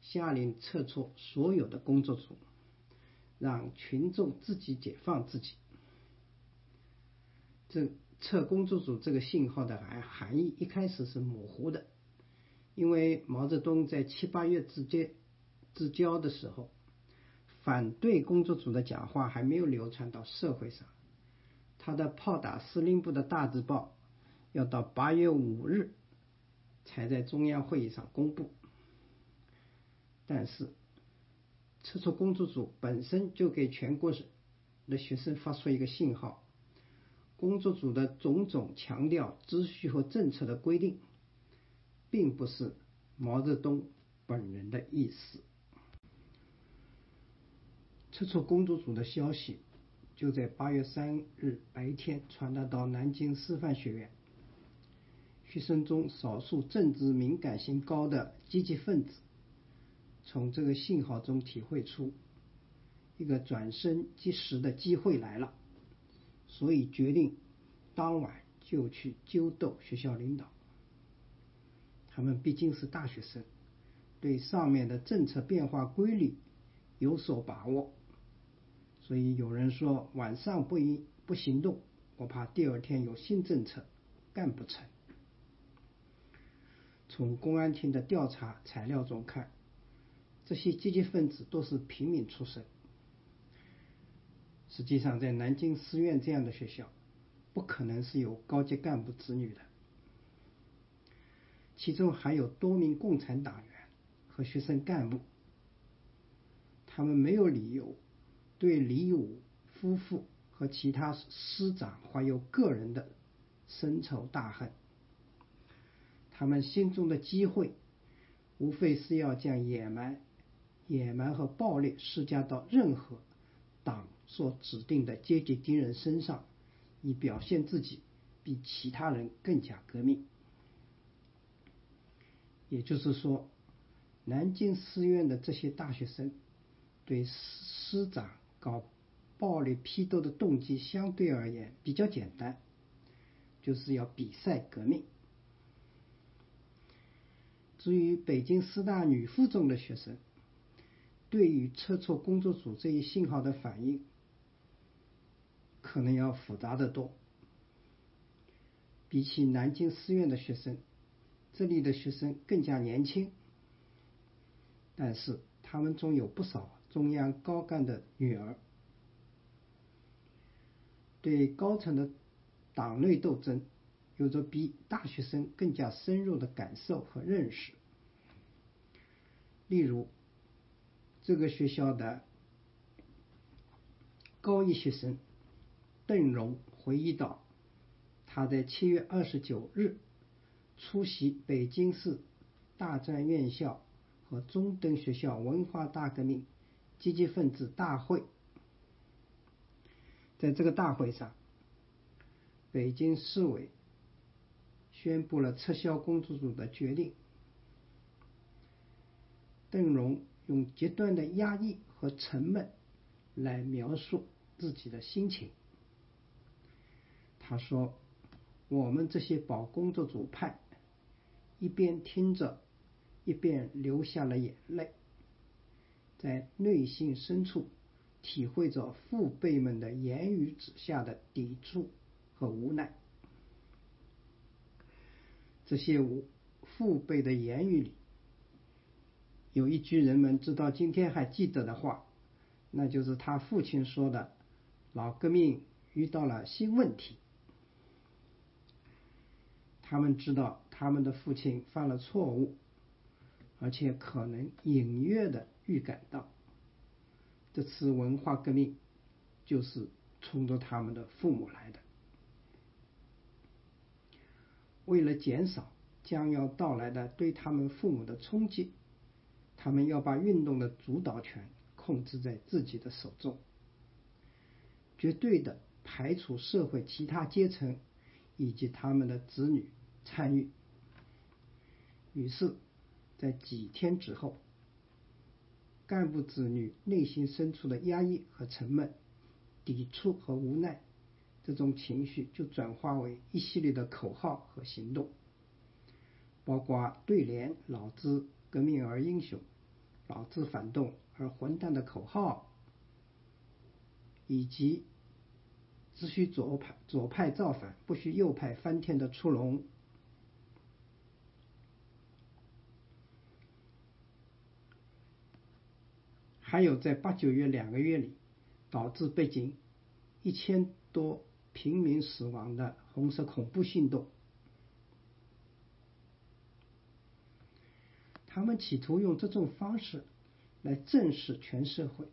下令撤出所有的工作组，让群众自己解放自己。这撤工作组这个信号的含含义一开始是模糊的，因为毛泽东在七八月之间之交的时候。反对工作组的讲话还没有流传到社会上，他的炮打司令部的大字报要到八月五日才在中央会议上公布。但是，撤出工作组本身就给全国的学生发出一个信号：工作组的种种强调秩序和政策的规定，并不是毛泽东本人的意思。撤出工作组的消息，就在八月三日白天传达到南京师范学院。学生中少数政治敏感性高的积极分子，从这个信号中体会出一个转身即时的机会来了，所以决定当晚就去揪斗学校领导。他们毕竟是大学生，对上面的政策变化规律有所把握。所以有人说晚上不一不行动，我怕第二天有新政策干不成。从公安厅的调查材料中看，这些积极分子都是平民出身。实际上，在南京师院这样的学校，不可能是有高级干部子女的，其中还有多名共产党员和学生干部，他们没有理由。对李武夫妇和其他师长怀有个人的深仇大恨，他们心中的机会，无非是要将野蛮、野蛮和暴力施加到任何党所指定的阶级敌人身上，以表现自己比其他人更加革命。也就是说，南京师院的这些大学生对师长。搞暴力批斗的动机相对而言比较简单，就是要比赛革命。至于北京师大女附中的学生，对于撤出工作组这一信号的反应，可能要复杂的多。比起南京师院的学生，这里的学生更加年轻，但是他们中有不少。中央高干的女儿对高层的党内斗争有着比大学生更加深入的感受和认识。例如，这个学校的高一学生邓荣回忆到，他在七月二十九日出席北京市大专院校和中等学校文化大革命。积极分子大会，在这个大会上，北京市委宣布了撤销工作组的决定。邓荣用极端的压抑和沉闷来描述自己的心情。他说：“我们这些保工作组派，一边听着，一边流下了眼泪。”在内心深处，体会着父辈们的言语之下的抵触和无奈。这些父辈的言语里，有一句人们直到今天还记得的话，那就是他父亲说的：“老革命遇到了新问题。”他们知道他们的父亲犯了错误，而且可能隐约的。预感到，这次文化革命就是冲着他们的父母来的。为了减少将要到来的对他们父母的冲击，他们要把运动的主导权控制在自己的手中，绝对的排除社会其他阶层以及他们的子女参与。于是，在几天之后，干部子女内心深处的压抑和沉闷、抵触和无奈，这种情绪就转化为一系列的口号和行动，包括对联“老子革命而英雄”“老子反动而混蛋”的口号，以及“只许左派左派造反，不许右派翻天”的出笼。还有在八九月两个月里，导致北京一千多平民死亡的红色恐怖行动，他们企图用这种方式来震慑全社会。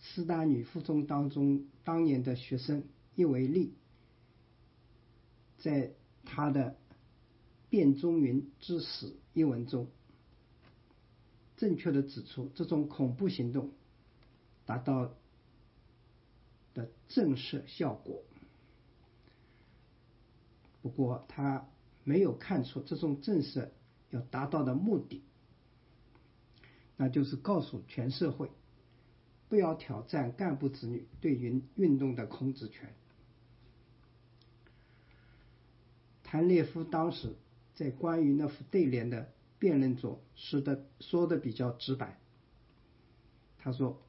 师大女附中当中当年的学生叶维利，在他的《卞中云之死》一文中。正确的指出，这种恐怖行动达到的震慑效果。不过，他没有看出这种震慑要达到的目的，那就是告诉全社会，不要挑战干部子女对运运动的控制权。谭列夫当时在关于那副对联的。辩论中说的说的比较直白，他说：“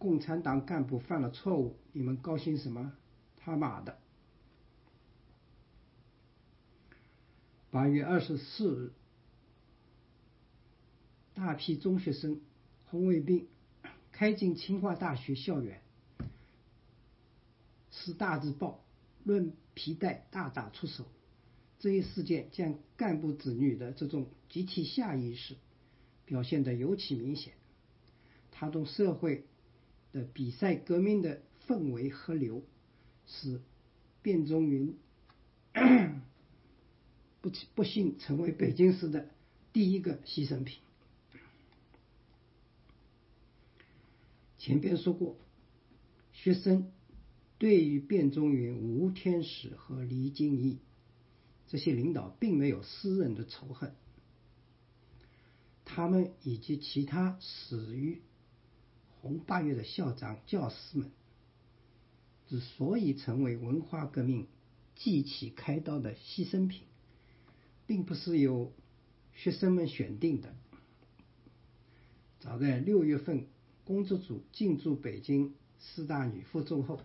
共产党干部犯了错误，你们高兴什么？他妈的！”八月二十四日，大批中学生、红卫兵开进清华大学校园，师大字报论皮带大打出手。这一事件将干部子女的这种集体下意识表现得尤其明显，他同社会的比赛革命的氛围合流，使卞中云不不幸成为北京市的第一个牺牲品。前边说过，学生对于卞中云、吴天使和李金义。这些领导并没有私人的仇恨，他们以及其他死于红八月的校长、教师们，之所以成为文化革命祭旗开刀的牺牲品，并不是由学生们选定的。早在六月份，工作组进驻北京四大女附中后，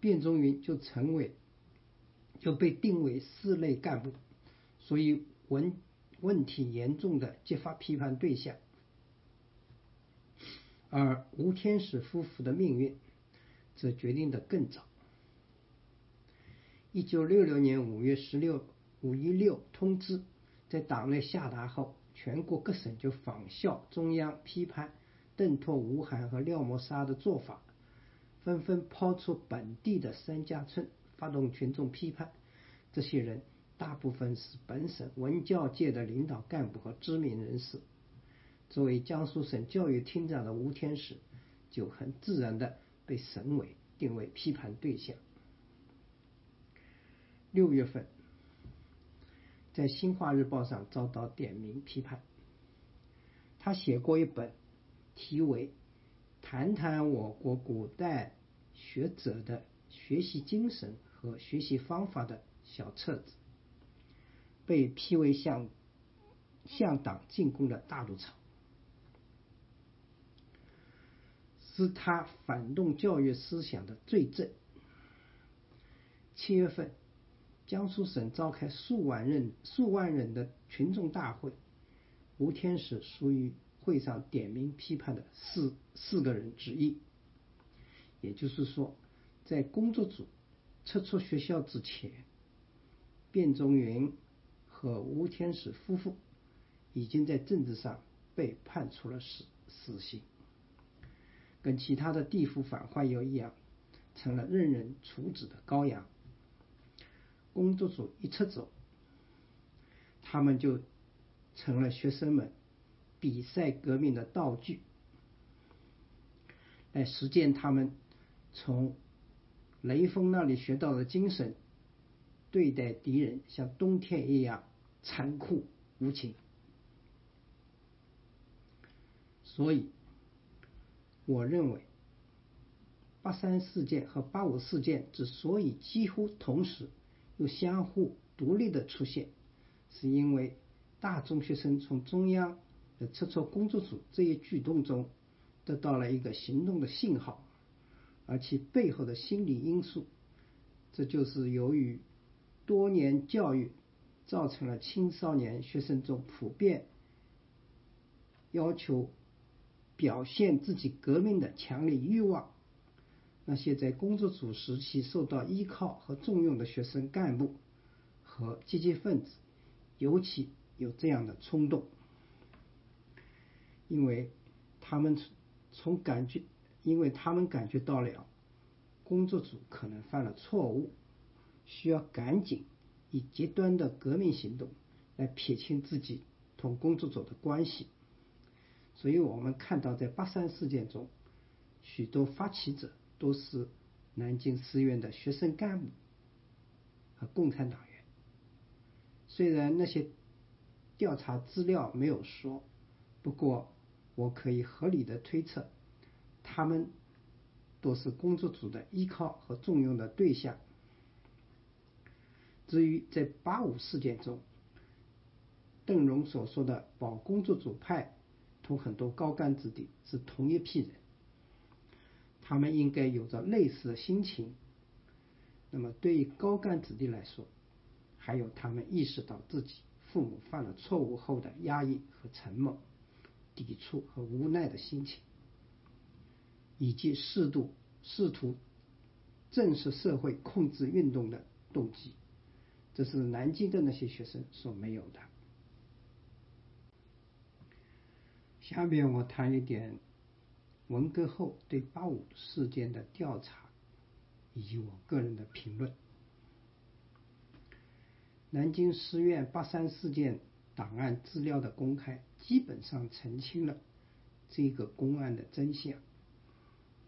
卞中云就成为。就被定为四类干部，所以问问题严重的揭发批判对象。而吴天使夫妇的命运则决定的更早。一九六六年五月十六五一六通知在党内下达后，全国各省就仿效中央批判邓拓、吴晗和廖沫沙的做法，纷纷抛出本地的三家村。发动群众批判，这些人大部分是本省文教界的领导干部和知名人士。作为江苏省教育厅长的吴天使，就很自然的被省委定为批判对象。六月份，在《新华日报》上遭到点名批判。他写过一本题为《谈谈我国古代学者的学习精神》。和学习方法的小册子，被批为向向党进攻的大陆草，是他反动教育思想的罪证。七月份，江苏省召开数万人数万人的群众大会，吴天使属于会上点名批判的四四个人之一。也就是说，在工作组。撤出学校之前，卞中云和吴天使夫妇已经在政治上被判处了死死刑，跟其他的地府反坏友一样，成了任人处置的羔羊。工作组一撤走，他们就成了学生们比赛革命的道具，来实践他们从雷锋那里学到的精神，对待敌人像冬天一样残酷无情。所以，我认为八三事件和八五事件之所以几乎同时又相互独立的出现，是因为大中学生从中央的撤出工作组这一举动中得到了一个行动的信号，而其背后的心理因素，这就是由于多年教育造成了青少年学生中普遍要求。表现自己革命的强烈欲望，那些在工作组时期受到依靠和重用的学生干部和积极分子，尤其有这样的冲动，因为他们从感觉，因为他们感觉到了工作组可能犯了错误，需要赶紧以极端的革命行动来撇清自己同工作组的关系。所以我们看到，在八三事件中，许多发起者都是南京师院的学生干部和共产党员。虽然那些调查资料没有说，不过我可以合理的推测，他们都是工作组的依靠和重用的对象。至于在八五事件中，邓荣所说的保工作组派。同很多高干子弟是同一批人，他们应该有着类似的心情。那么，对于高干子弟来说，还有他们意识到自己父母犯了错误后的压抑和沉默、抵触和无奈的心情，以及适度试图正视社会控制运动的动机，这是南京的那些学生所没有的。下面我谈一点文革后对八五事件的调查，以及我个人的评论。南京师院八三事件档案资料的公开，基本上澄清了这个公案的真相。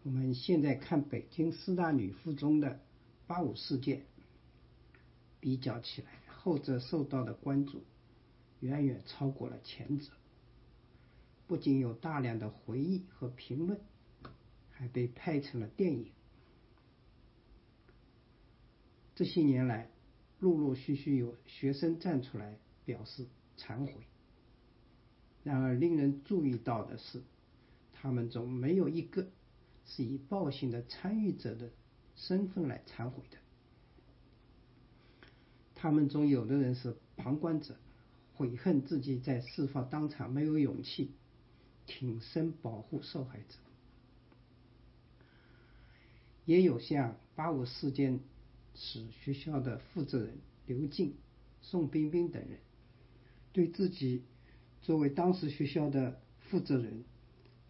我们现在看北京师大女附中的八五事件，比较起来，后者受到的关注远远超过了前者。不仅有大量的回忆和评论，还被拍成了电影。这些年来，陆陆续续有学生站出来表示忏悔。然而，令人注意到的是，他们中没有一个是以暴行的参与者的身份来忏悔的。他们中有的人是旁观者，悔恨自己在事发当场没有勇气。挺身保护受害者，也有像八五事件时学校的负责人刘静、宋冰冰等人，对自己作为当时学校的负责人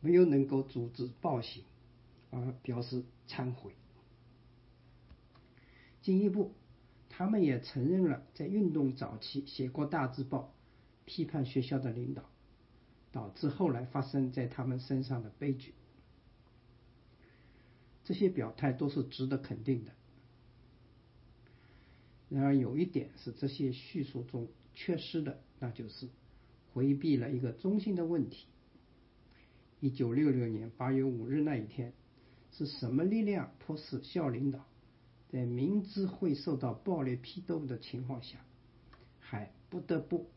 没有能够阻止暴行而表示忏悔。进一步，他们也承认了在运动早期写过大字报批判学校的领导。导致后来发生在他们身上的悲剧。这些表态都是值得肯定的。然而有一点是这些叙述中缺失的，那就是回避了一个中心的问题：一九六六年八月五日那一天，是什么力量迫使校领导在明知会受到暴力批斗的情况下，还不得不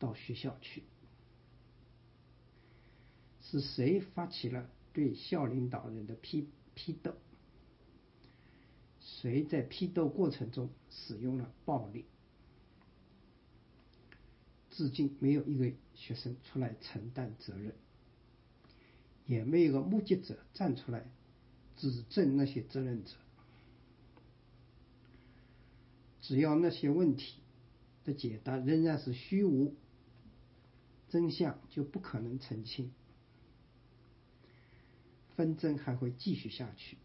到学校去？是谁发起了对校领导人的批批斗？谁在批斗过程中使用了暴力？至今没有一个学生出来承担责任，也没有个目击者站出来指证那些责任者。只要那些问题的解答仍然是虚无，真相就不可能澄清。纷争还会继续下去。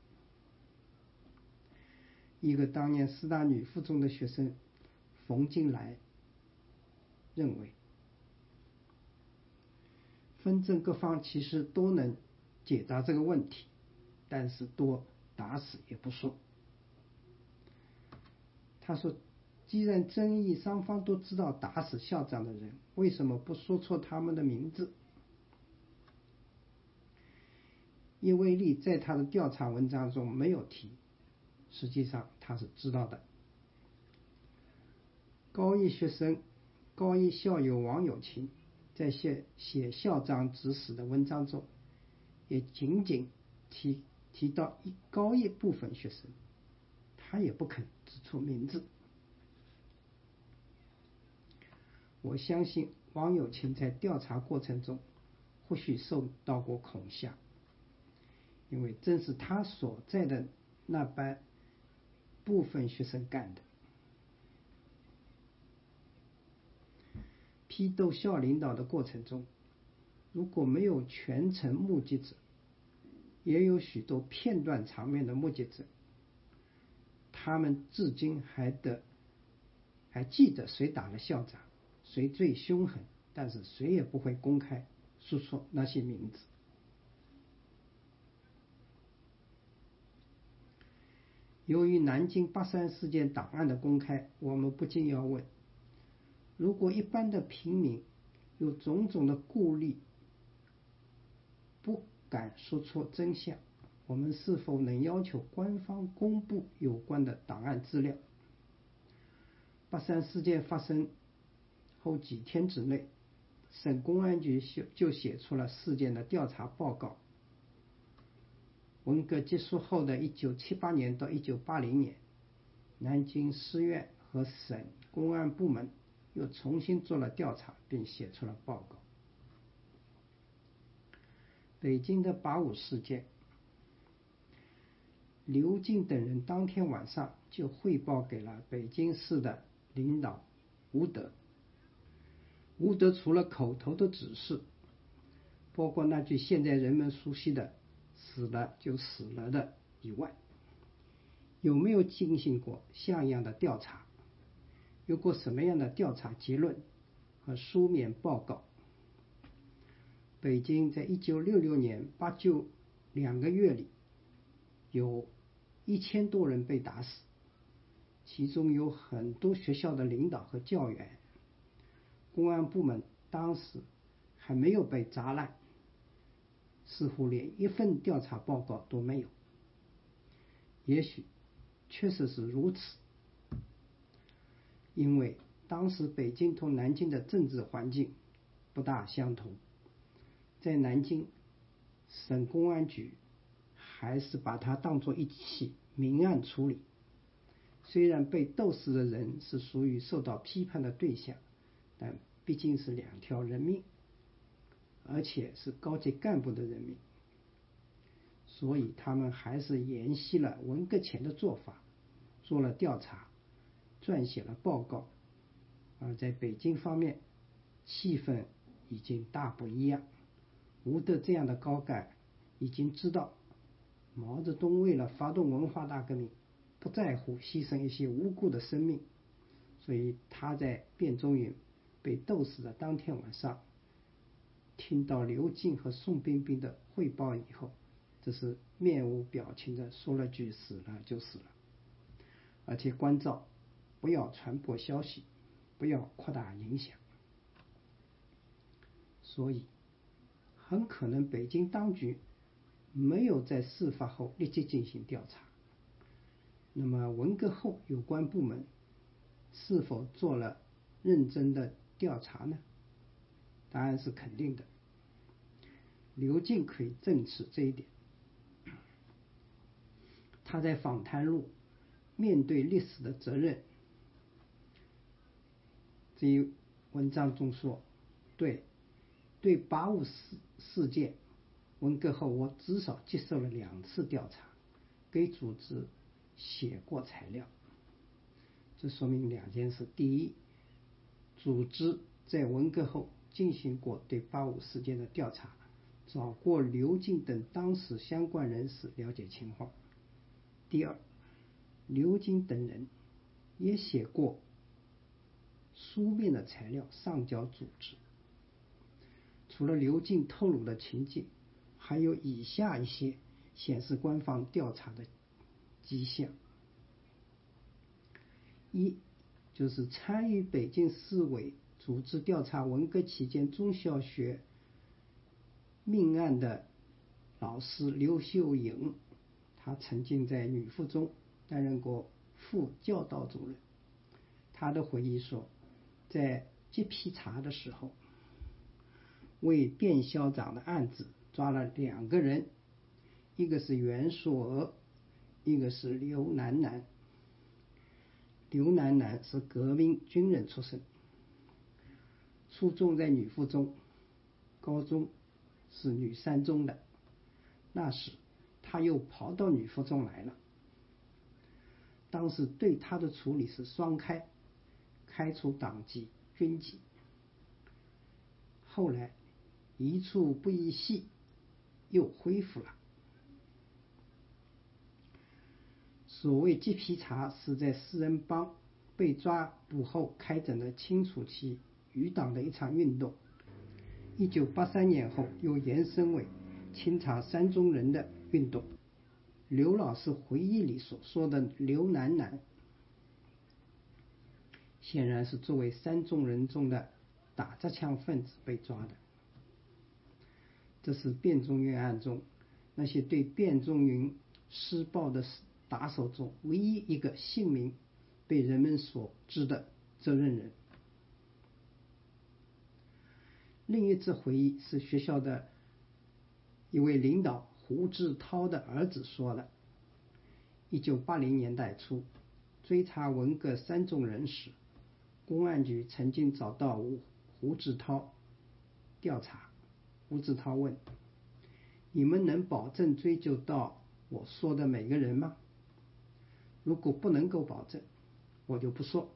一个当年师大女附中的学生冯金来认为，纷争各方其实都能解答这个问题，但是多打死也不说。他说：“既然争议双方都知道打死校长的人，为什么不说错他们的名字？”叶威利在他的调查文章中没有提，实际上他是知道的。高一学生、高一校友王友琴在写写校长指使的文章中，也仅仅提提到一高一部分学生，他也不肯指出名字。我相信王友琴在调查过程中或许受到过恐吓。因为正是他所在的那班部分学生干的。批斗校领导的过程中，如果没有全程目击者，也有许多片段场面的目击者，他们至今还得还记得谁打了校长，谁最凶狠，但是谁也不会公开说出那些名字。由于南京八三事件档案的公开，我们不禁要问：如果一般的平民有种种的顾虑，不敢说出真相，我们是否能要求官方公布有关的档案资料？八三事件发生后几天之内，省公安局就就写出了事件的调查报告。文革结束后的一九七八年到一九八零年，南京市院和省公安部门又重新做了调查，并写出了报告。北京的八五事件，刘静等人当天晚上就汇报给了北京市的领导吴德。吴德除了口头的指示，包括那句现在人们熟悉的。死了就死了的以外，有没有进行过像样的调查？有过什么样的调查结论和书面报告？北京在一九六六年八九两个月里，有一千多人被打死，其中有很多学校的领导和教员。公安部门当时还没有被砸烂。似乎连一份调查报告都没有。也许确实是如此，因为当时北京同南京的政治环境不大相同。在南京，省公安局还是把它当作一起明案处理。虽然被斗死的人是属于受到批判的对象，但毕竟是两条人命。而且是高级干部的人民，所以他们还是沿袭了文革前的做法，做了调查，撰写了报告。而在北京方面，气氛已经大不一样。吴德这样的高干已经知道，毛泽东为了发动文化大革命，不在乎牺牲一些无辜的生命，所以他在卞仲云被斗死的当天晚上。听到刘静和宋彬彬的汇报以后，只是面无表情的说了句“死了就死了”，而且关照不要传播消息，不要扩大影响。所以，很可能北京当局没有在事发后立即进行调查。那么，文革后有关部门是否做了认真的调查呢？答案是肯定的。刘静可以证实这一点。他在访谈录《面对历史的责任》这一文章中说：“对，对八五事事件，文革后我至少接受了两次调查，给组织写过材料。这说明两件事：第一，组织在文革后。”进行过对八五事件的调查，找过刘静等当时相关人士了解情况。第二，刘静等人也写过书面的材料上交组织。除了刘进透露的情节，还有以下一些显示官方调查的迹象：一，就是参与北京市委组织调查文革期间中小学命案的老师刘秀颖，他曾经在女附中担任过副教导主任。他的回忆说，在接批查的时候，为卞校长的案子抓了两个人，一个是袁硕娥，一个是刘楠楠。刘楠楠是革命军人出身，初中在女附中，高中是女三中的。那时他又跑到女附中来了。当时对他的处理是双开。开除党籍、军籍，后来一处不一系又恢复了。所谓揭皮查，是在四人帮被抓捕后开展的清除期余党的一场运动。一九八三年后又延伸为清查三中人的运动。刘老师回忆里所说的刘楠楠。显然是作为三中人中的打砸抢分子被抓的。这是卞仲云案中那些对卞仲云施暴的打手中唯一一个姓名被人们所知的责任人。另一次回忆是学校的一位领导胡志涛的儿子说的：一九八零年代初追查文革三中人时。公安局曾经找到胡胡志涛调查，胡志涛问：“你们能保证追究到我说的每个人吗？如果不能够保证，我就不说。”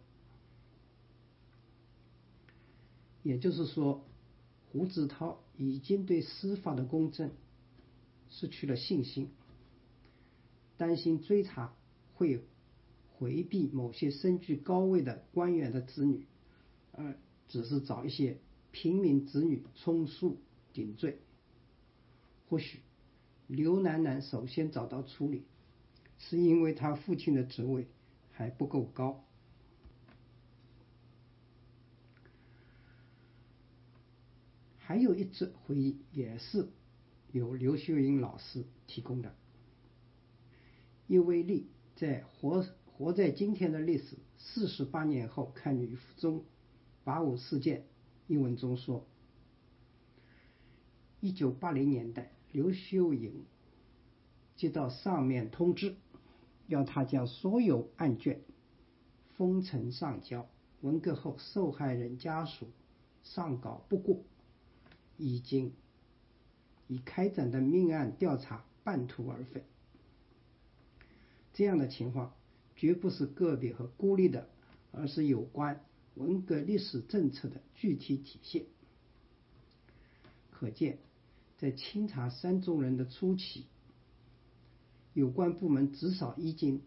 也就是说，胡志涛已经对司法的公正失去了信心，担心追查会。回避某些身居高位的官员的子女，而只是找一些平民子女充数顶罪。或许刘楠楠首先找到处理，是因为他父亲的职位还不够高。还有一则回忆也是由刘秀英老师提供的，叶威利在活。活在今天的历史四十八年后，看女附中八五事件一文中说，一九八零年代，刘秀英接到上面通知，要他将所有案卷封存上交。文革后，受害人家属上稿不过，已经已开展的命案调查半途而废。这样的情况。绝不是个别和孤立的，而是有关文革历史政策的具体体现。可见，在清查三中人的初期，有关部门至少已经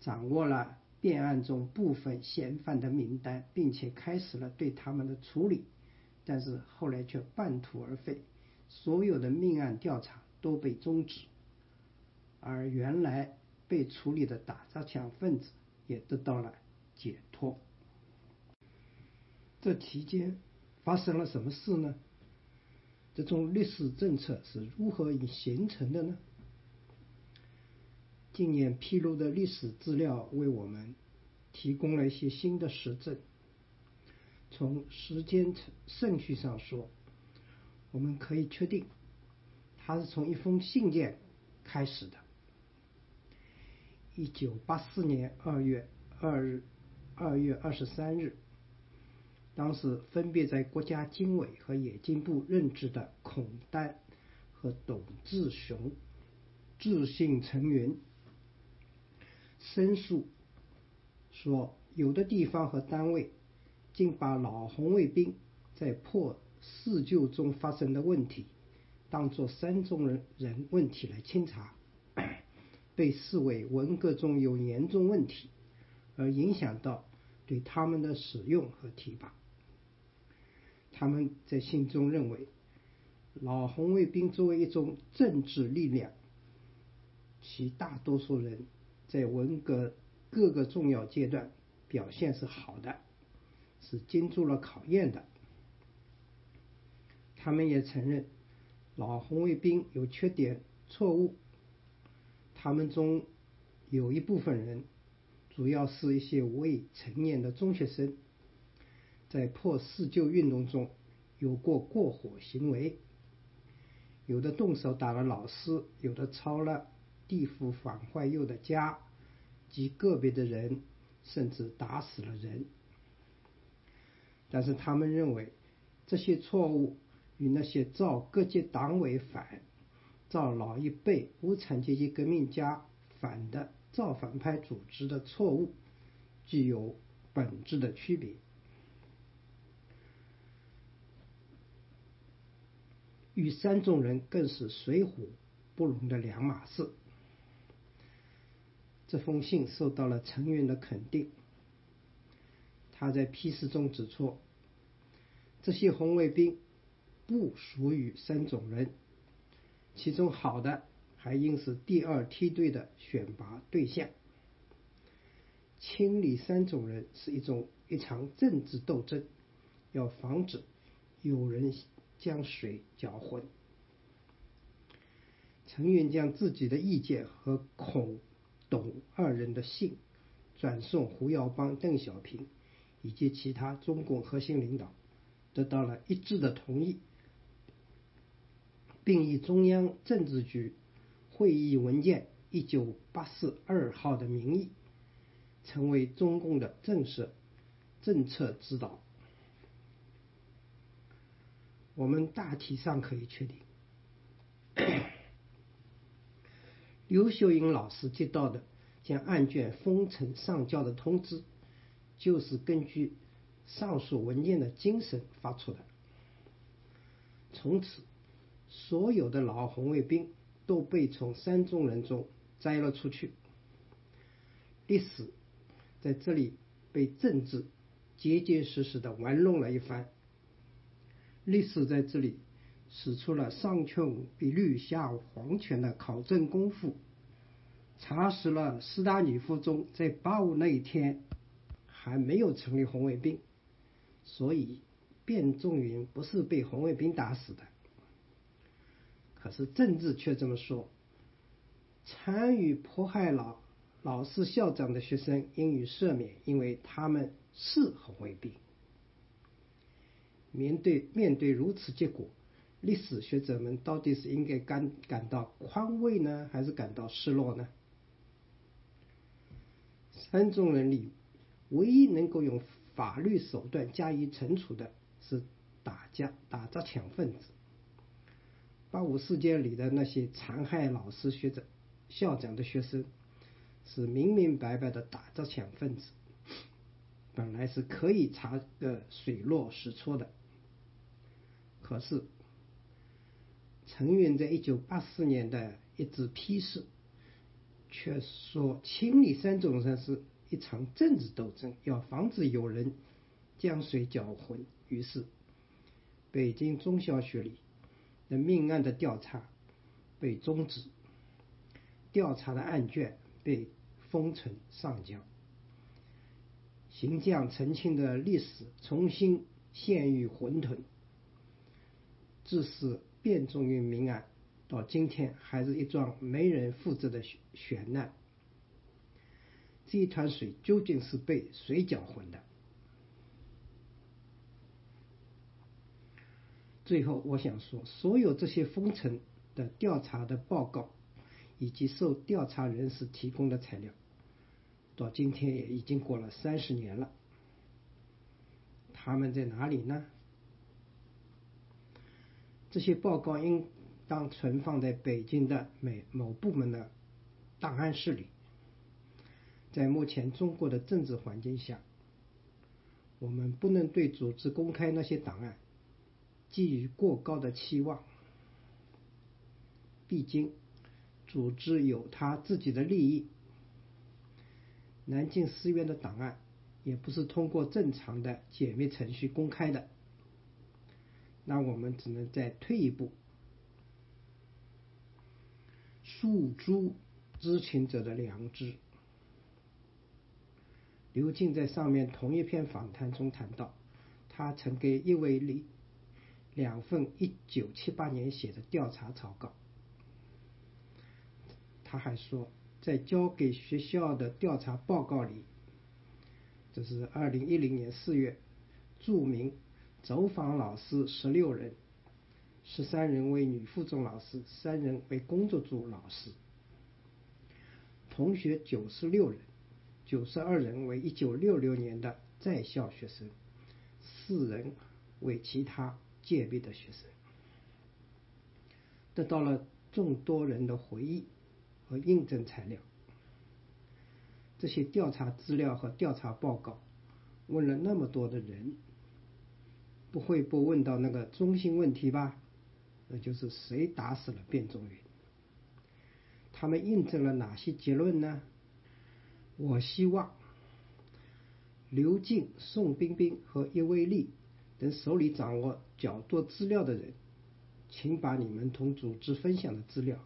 掌握了变案中部分嫌犯的名单，并且开始了对他们的处理。但是后来却半途而废，所有的命案调查都被终止，而原来。被处理的打砸抢分子也得到了解脱。这期间发生了什么事呢？这种历史政策是如何形成的呢？近年披露的历史资料为我们提供了一些新的实证。从时间顺序上说，我们可以确定，它是从一封信件开始的。一九八四年二月二日、二月二十三日，当时分别在国家经委和冶金部任职的孔丹和董志雄致信陈云，申诉说，有的地方和单位竟把老红卫兵在破四旧中发生的问题，当作三中人人问题来清查。被视为文革中有严重问题，而影响到对他们的使用和提拔。他们在信中认为，老红卫兵作为一种政治力量，其大多数人在文革各个重要阶段表现是好的，是经住了考验的。他们也承认老红卫兵有缺点、错误。他们中有一部分人，主要是一些未成年的中学生，在破四旧运动中有过过火行为，有的动手打了老师，有的抄了地府反坏右的家，及个别的人甚至打死了人。但是他们认为这些错误与那些造各级党委反。造老一辈无产阶级革命家反的造反派组织的错误具有本质的区别，与三种人更是水火不容的两码事。这封信受到了陈云的肯定，他在批示中指出，这些红卫兵不属于三种人。其中好的还应是第二梯队的选拔对象。清理三种人是一种一场政治斗争，要防止有人将水搅浑。陈云将自己的意见和孔、董二人的信转送胡耀邦、邓小平以及其他中共核心领导，得到了一致的同意。并以中央政治局会议文件一九八四二号的名义，成为中共的正式政策指导。我们大体上可以确定，刘秀英老师接到的将案卷封存上交的通知，就是根据上述文件的精神发出的。从此。所有的老红卫兵都被从三中人中摘了出去，历史在这里被政治结结实实的玩弄了一番。历史在这里使出了上穷碧绿下黄泉的考证功夫，查实了斯大尼夫中在八五那一天还没有成立红卫兵，所以卞仲云不是被红卫兵打死的。可是政治却这么说：参与迫害老老师校长的学生应予赦免，因为他们是红卫兵。面对面对如此结果，历史学者们到底是应该感感到宽慰呢，还是感到失落呢？三种人里，唯一能够用法律手段加以惩处的是打架打砸抢分子。八五事件里的那些残害老师、学者、校长的学生，是明明白白的打砸抢分子，本来是可以查个水落石出的。可是，陈云在一九八四年的一纸批示，却说清理三种人是一场政治斗争，要防止有人将水搅浑。于是，北京中小学里。的命案的调查被终止，调查的案卷被封存上交，形象澄清的历史重新陷于混沌，致使变种于命案到今天还是一桩没人负责的悬案。这一滩水究竟是被谁搅浑的？最后，我想说，所有这些封存的调查的报告，以及受调查人士提供的材料，到今天也已经过了三十年了。他们在哪里呢？这些报告应当存放在北京的某某部门的档案室里。在目前中国的政治环境下，我们不能对组织公开那些档案。寄予过高的期望，毕竟组织有他自己的利益。南京师院的档案也不是通过正常的解密程序公开的，那我们只能再退一步，诉诸知情者的良知。刘静在上面同一篇访谈中谈到，他曾给叶伟立两份1978年写的调查草稿。他还说，在交给学校的调查报告里，这是2010年4月，著名走访老师16人，13人为女附中老师，3人为工作组老师，同学96人。九十二人为一九六六年的在校学生，四人为其他届毕的学生，得到了众多人的回忆和印证材料。这些调查资料和调查报告问了那么多的人，不会不问到那个中心问题吧？那就是谁打死了卞仲云？他们印证了哪些结论呢？我希望刘静、宋冰冰和叶卫立等手里掌握较多资料的人，请把你们同组织分享的资料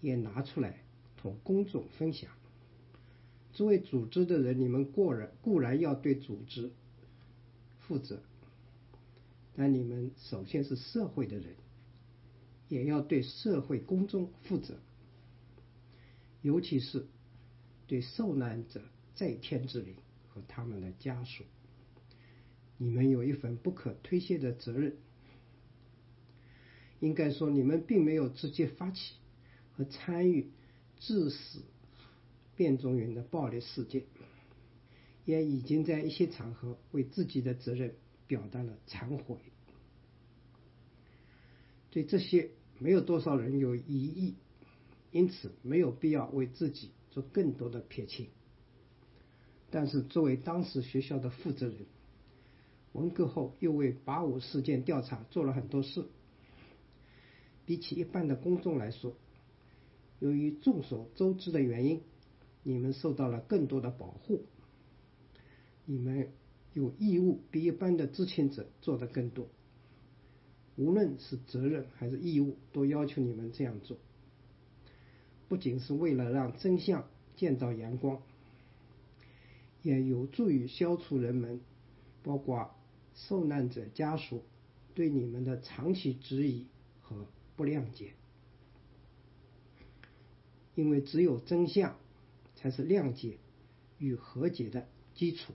也拿出来同公众分享。作为组织的人，你们固然固然要对组织负责，但你们首先是社会的人，也要对社会公众负责，尤其是。对受难者在天之灵和他们的家属，你们有一份不可推卸的责任。应该说，你们并没有直接发起和参与致死卞仲云的暴力事件，也已经在一些场合为自己的责任表达了忏悔。对这些，没有多少人有异议，因此没有必要为自己。做更多的撇清，但是作为当时学校的负责人，文革后又为八五事件调查做了很多事。比起一般的公众来说，由于众所周知的原因，你们受到了更多的保护。你们有义务比一般的知情者做的更多，无论是责任还是义务，都要求你们这样做。不仅是为了让真相见到阳光，也有助于消除人们，包括受难者家属对你们的长期质疑和不谅解。因为只有真相才是谅解与和解的基础。